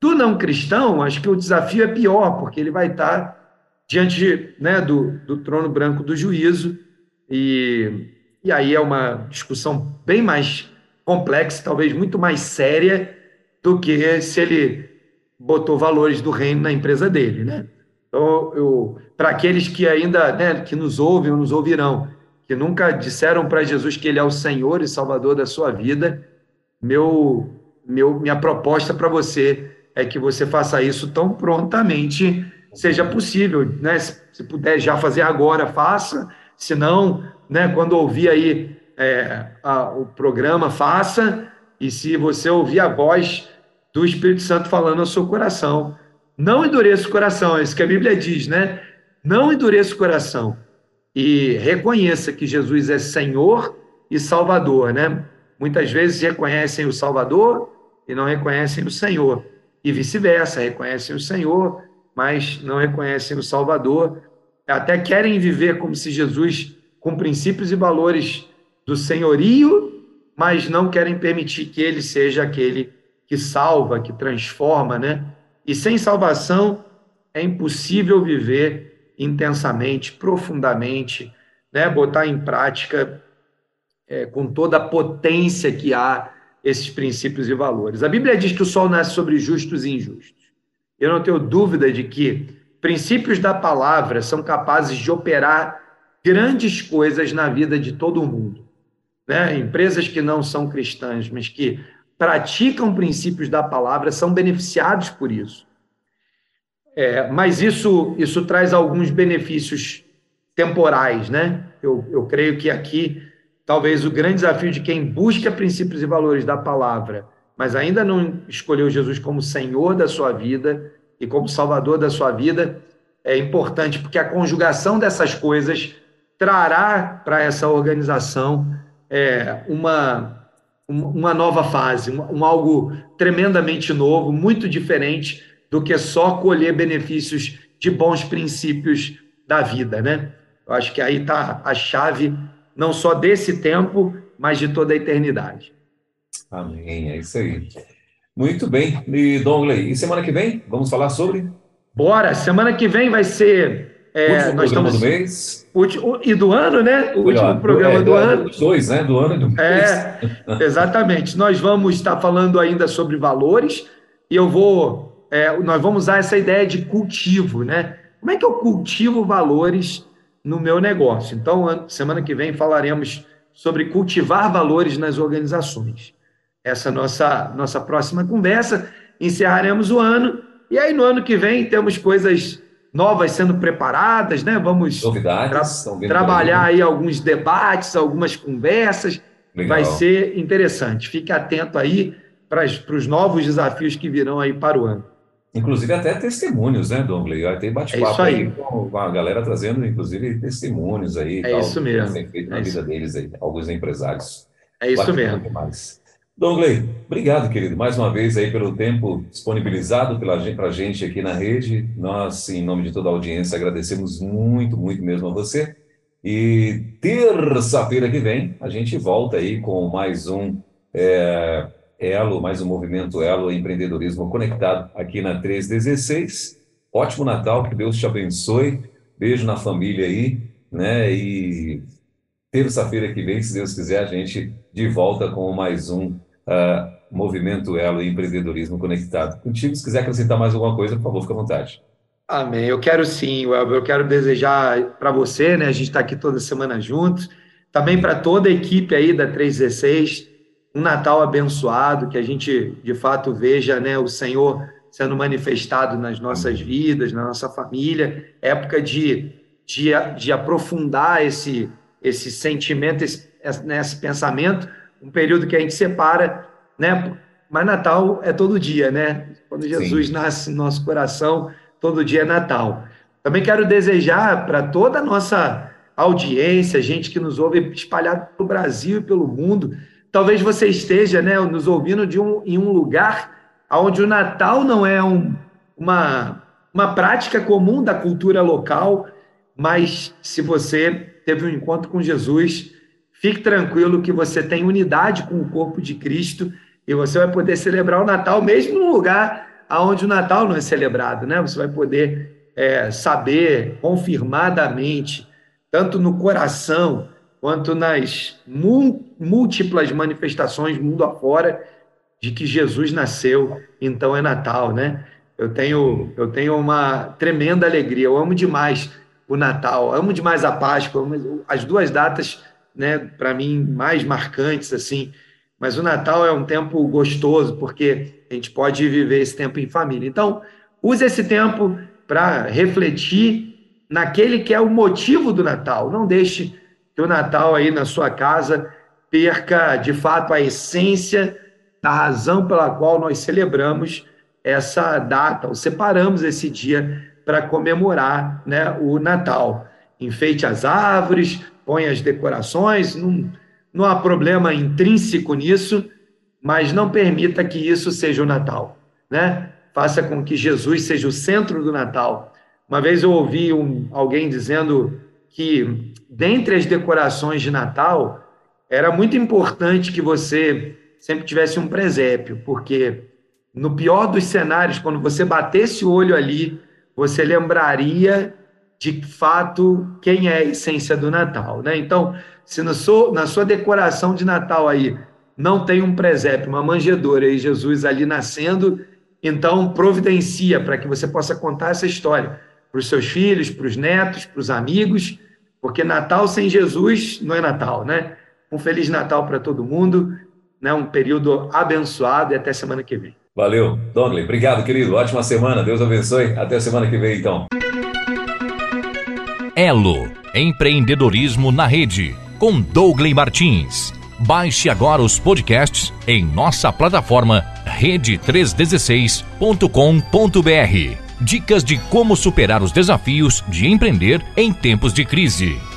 do não cristão, acho que o desafio é pior, porque ele vai estar diante né, do, do trono branco do juízo, e, e aí é uma discussão bem mais complexa, talvez muito mais séria, do que se ele botou valores do reino na empresa dele, né? Então, para aqueles que ainda, né, que nos ouvem ou nos ouvirão, que nunca disseram para Jesus que ele é o Senhor e Salvador da sua vida, meu, meu minha proposta para você é que você faça isso tão prontamente seja possível, né? Se, se puder já fazer agora, faça. Se não, né, quando ouvir aí é, a, o programa, faça. E se você ouvir a voz do Espírito Santo falando ao seu coração. Não endureça o coração, é isso que a Bíblia diz, né? Não endureça o coração. E reconheça que Jesus é Senhor e Salvador, né? Muitas vezes reconhecem o Salvador e não reconhecem o Senhor. E vice-versa, reconhecem o Senhor, mas não reconhecem o Salvador. Até querem viver como se Jesus, com princípios e valores do senhorio, mas não querem permitir que ele seja aquele que salva, que transforma, né? E sem salvação é impossível viver intensamente, profundamente, né? Botar em prática é, com toda a potência que há esses princípios e valores. A Bíblia diz que o sol nasce sobre justos e injustos. Eu não tenho dúvida de que princípios da palavra são capazes de operar grandes coisas na vida de todo mundo. Né? Empresas que não são cristãs, mas que praticam princípios da palavra são beneficiados por isso. É, mas isso, isso traz alguns benefícios temporais, né? Eu, eu creio que aqui, talvez o grande desafio de quem busca princípios e valores da palavra, mas ainda não escolheu Jesus como Senhor da sua vida e como Salvador da sua vida, é importante, porque a conjugação dessas coisas trará para essa organização é, uma uma nova fase, um, um algo tremendamente novo, muito diferente do que só colher benefícios de bons princípios da vida, né? Eu acho que aí está a chave não só desse tempo, mas de toda a eternidade. Amém, é isso aí. Muito bem. E Dongley, e semana que vem vamos falar sobre? Bora, semana que vem vai ser é, nós estamos, do mês. e do ano, né? O último programa é, do, ano. dois, né? Do ano e do mês. É, exatamente. nós vamos estar falando ainda sobre valores e eu vou. É, nós vamos usar essa ideia de cultivo, né? Como é que eu cultivo valores no meu negócio? Então, semana que vem falaremos sobre cultivar valores nas organizações. Essa é nossa nossa próxima conversa. Encerraremos o ano e aí no ano que vem temos coisas novas sendo preparadas, né? Vamos Novidades, tra trabalhar aí alguns debates, algumas conversas. Legal. Vai ser interessante. Fique atento aí para os novos desafios que virão aí para o ano. Inclusive até testemunhos, né, Dongley? Tem bate-papo é aí. aí com a galera trazendo, inclusive, testemunhos aí. É tal, isso mesmo. Que tem feito é na vida isso. deles aí, alguns empresários. É isso Bacana mesmo. Demais. Dongley, obrigado, querido, mais uma vez aí pelo tempo disponibilizado para a gente aqui na rede. Nós, em nome de toda a audiência, agradecemos muito, muito mesmo a você. E terça-feira que vem a gente volta aí com mais um é, Elo, mais um movimento Elo Empreendedorismo Conectado aqui na 316. Ótimo Natal, que Deus te abençoe. Beijo na família aí, né? E terça-feira que vem, se Deus quiser, a gente de volta com mais um uh, Movimento Elo Empreendedorismo Conectado. Contigo, se quiser acrescentar mais alguma coisa, por favor, fique à vontade. Amém. Eu quero sim, Welber. Eu quero desejar para você, né? A gente está aqui toda semana juntos. Também para toda a equipe aí da 316 um Natal abençoado, que a gente de fato veja né, o Senhor sendo manifestado nas nossas vidas, na nossa família, época de, de, de aprofundar esse, esse sentimento, esse, né, esse pensamento, um período que a gente separa, né? Mas Natal é todo dia, né? Quando Jesus Sim. nasce no nosso coração, todo dia é Natal. Também quero desejar para toda a nossa audiência, gente que nos ouve espalhado pelo Brasil e pelo mundo, Talvez você esteja né, nos ouvindo de um, em um lugar onde o Natal não é um, uma, uma prática comum da cultura local, mas se você teve um encontro com Jesus, fique tranquilo que você tem unidade com o corpo de Cristo e você vai poder celebrar o Natal mesmo num lugar onde o Natal não é celebrado, né? Você vai poder é, saber confirmadamente, tanto no coração quanto nas múltiplas manifestações mundo afora de que Jesus nasceu, então é Natal, né? Eu tenho, eu tenho uma tremenda alegria, eu amo demais o Natal, amo demais a Páscoa, as duas datas, né, para mim, mais marcantes, assim, mas o Natal é um tempo gostoso, porque a gente pode viver esse tempo em família. Então, use esse tempo para refletir naquele que é o motivo do Natal, não deixe que o Natal aí na sua casa perca de fato a essência da razão pela qual nós celebramos essa data, ou separamos esse dia para comemorar né, o Natal. Enfeite as árvores, põe as decorações, não, não há problema intrínseco nisso, mas não permita que isso seja o Natal. Né? Faça com que Jesus seja o centro do Natal. Uma vez eu ouvi um, alguém dizendo que, dentre as decorações de Natal, era muito importante que você sempre tivesse um presépio, porque no pior dos cenários, quando você batesse o olho ali, você lembraria de fato quem é a essência do Natal, né? Então, se na sua, na sua decoração de Natal aí não tem um presépio, uma manjedoura e Jesus ali nascendo, então providencia para que você possa contar essa história para os seus filhos, para os netos, para os amigos, porque Natal sem Jesus não é Natal, né? Um Feliz Natal para todo mundo, né? um período abençoado e até semana que vem. Valeu, Donley. Obrigado, querido. Ótima semana. Deus abençoe. Até semana que vem, então. Elo, empreendedorismo na rede, com Douglas Martins. Baixe agora os podcasts em nossa plataforma rede316.com.br. Dicas de como superar os desafios de empreender em tempos de crise.